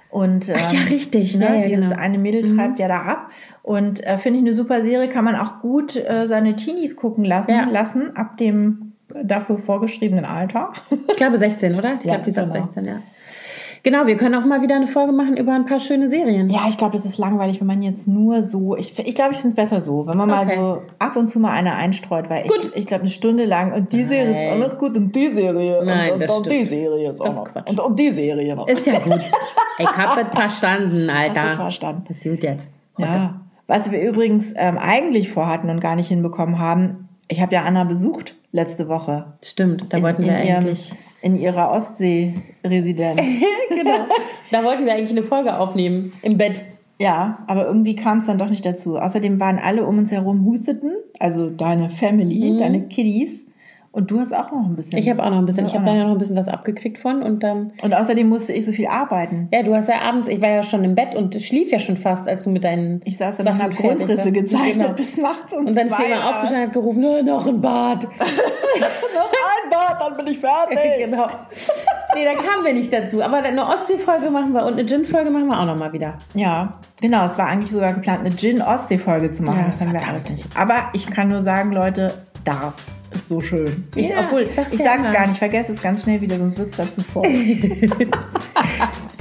Und ähm, Ach ja, richtig. Ne, Ja, ja, dieses genau. eine Mädel treibt ja da ab. Und äh, finde ich eine super Serie, kann man auch gut äh, seine Teenies gucken lassen, Ja. lassen ab dem dafür vorgeschriebenen Alter. Ich glaube 16, oder? Ich Ja, glaube, die ist ab genau. 16, ja. Genau, wir können auch mal wieder eine Folge machen über ein paar schöne Serien. Ja, ich glaube, das ist langweilig, wenn man jetzt nur so. Ich, ich glaube, ich finde es besser so, wenn man mal Okay. so ab und zu mal eine einstreut, weil Gut. ich, ich glaube, eine Stunde lang und die Serie ist auch Nein. noch gut und die Serie Nein, und, und, und die. Serie ist auch Das noch. Quatsch. Und, und die Serie noch. Ist ja gut. Ich habe es verstanden, Alter. Hast du verstanden? Das ist gut jetzt. Ja. Was wir übrigens ähm, eigentlich vorhatten und gar nicht hinbekommen haben, ich habe ja Anna besucht letzte Woche. Stimmt, da wollten in, wir in ihrem- eigentlich. in ihrer Ostsee-Residenz. genau. Da wollten wir eigentlich eine Folge aufnehmen. Im Bett. ja, aber irgendwie kam es dann doch nicht dazu. Außerdem waren alle um uns herum husteten, also deine Family, deine Kiddies. Und du hast auch noch ein bisschen. Ich habe auch noch ein bisschen, ich habe da ja noch ein bisschen was abgekriegt von und dann. Und außerdem musste ich so viel arbeiten. Ja, du hast ja abends, ich war ja schon im Bett und schlief ja schon fast, als du mit deinen. Ich saß da Sachen und habe Grundrisse gezeichnet Genau. bis nachts um Und dann ist jemand aufgestanden und hat gerufen, "Nö, noch ein Bad. Noch ein Bad, dann bin ich fertig. genau. Nee, da kamen wir nicht dazu. Aber eine Ostsee-Folge machen wir und eine Gin-Folge machen wir auch nochmal wieder. Ja, genau. Es war eigentlich sogar geplant, eine Gin-Ostsee-Folge zu machen. Ja, das haben wir alles nicht. Aber ich kann nur sagen, Leute, das ist so schön. Ich, Ja, obwohl, ich ich sag's sag's, ja gar nicht. Ich vergesse es ganz schnell wieder, sonst wird es dazu voll.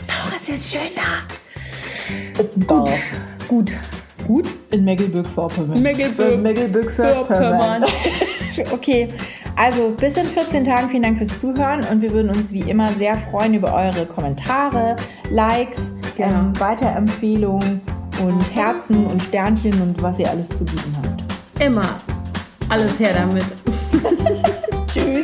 Doch, es ist schön da. Gut. Gut. Gut in Mecklenburg-Vorpommern. Mecklenburg- Mecklenburg-Vorpommern. okay, also bis in 14 Tagen vielen Dank fürs Zuhören und wir würden uns wie immer sehr freuen über eure Kommentare, Likes, Genau. ähm, Weiterempfehlungen und Herzen und Sternchen und was ihr alles zu bieten habt. Immer. Alles her damit. Tschüss.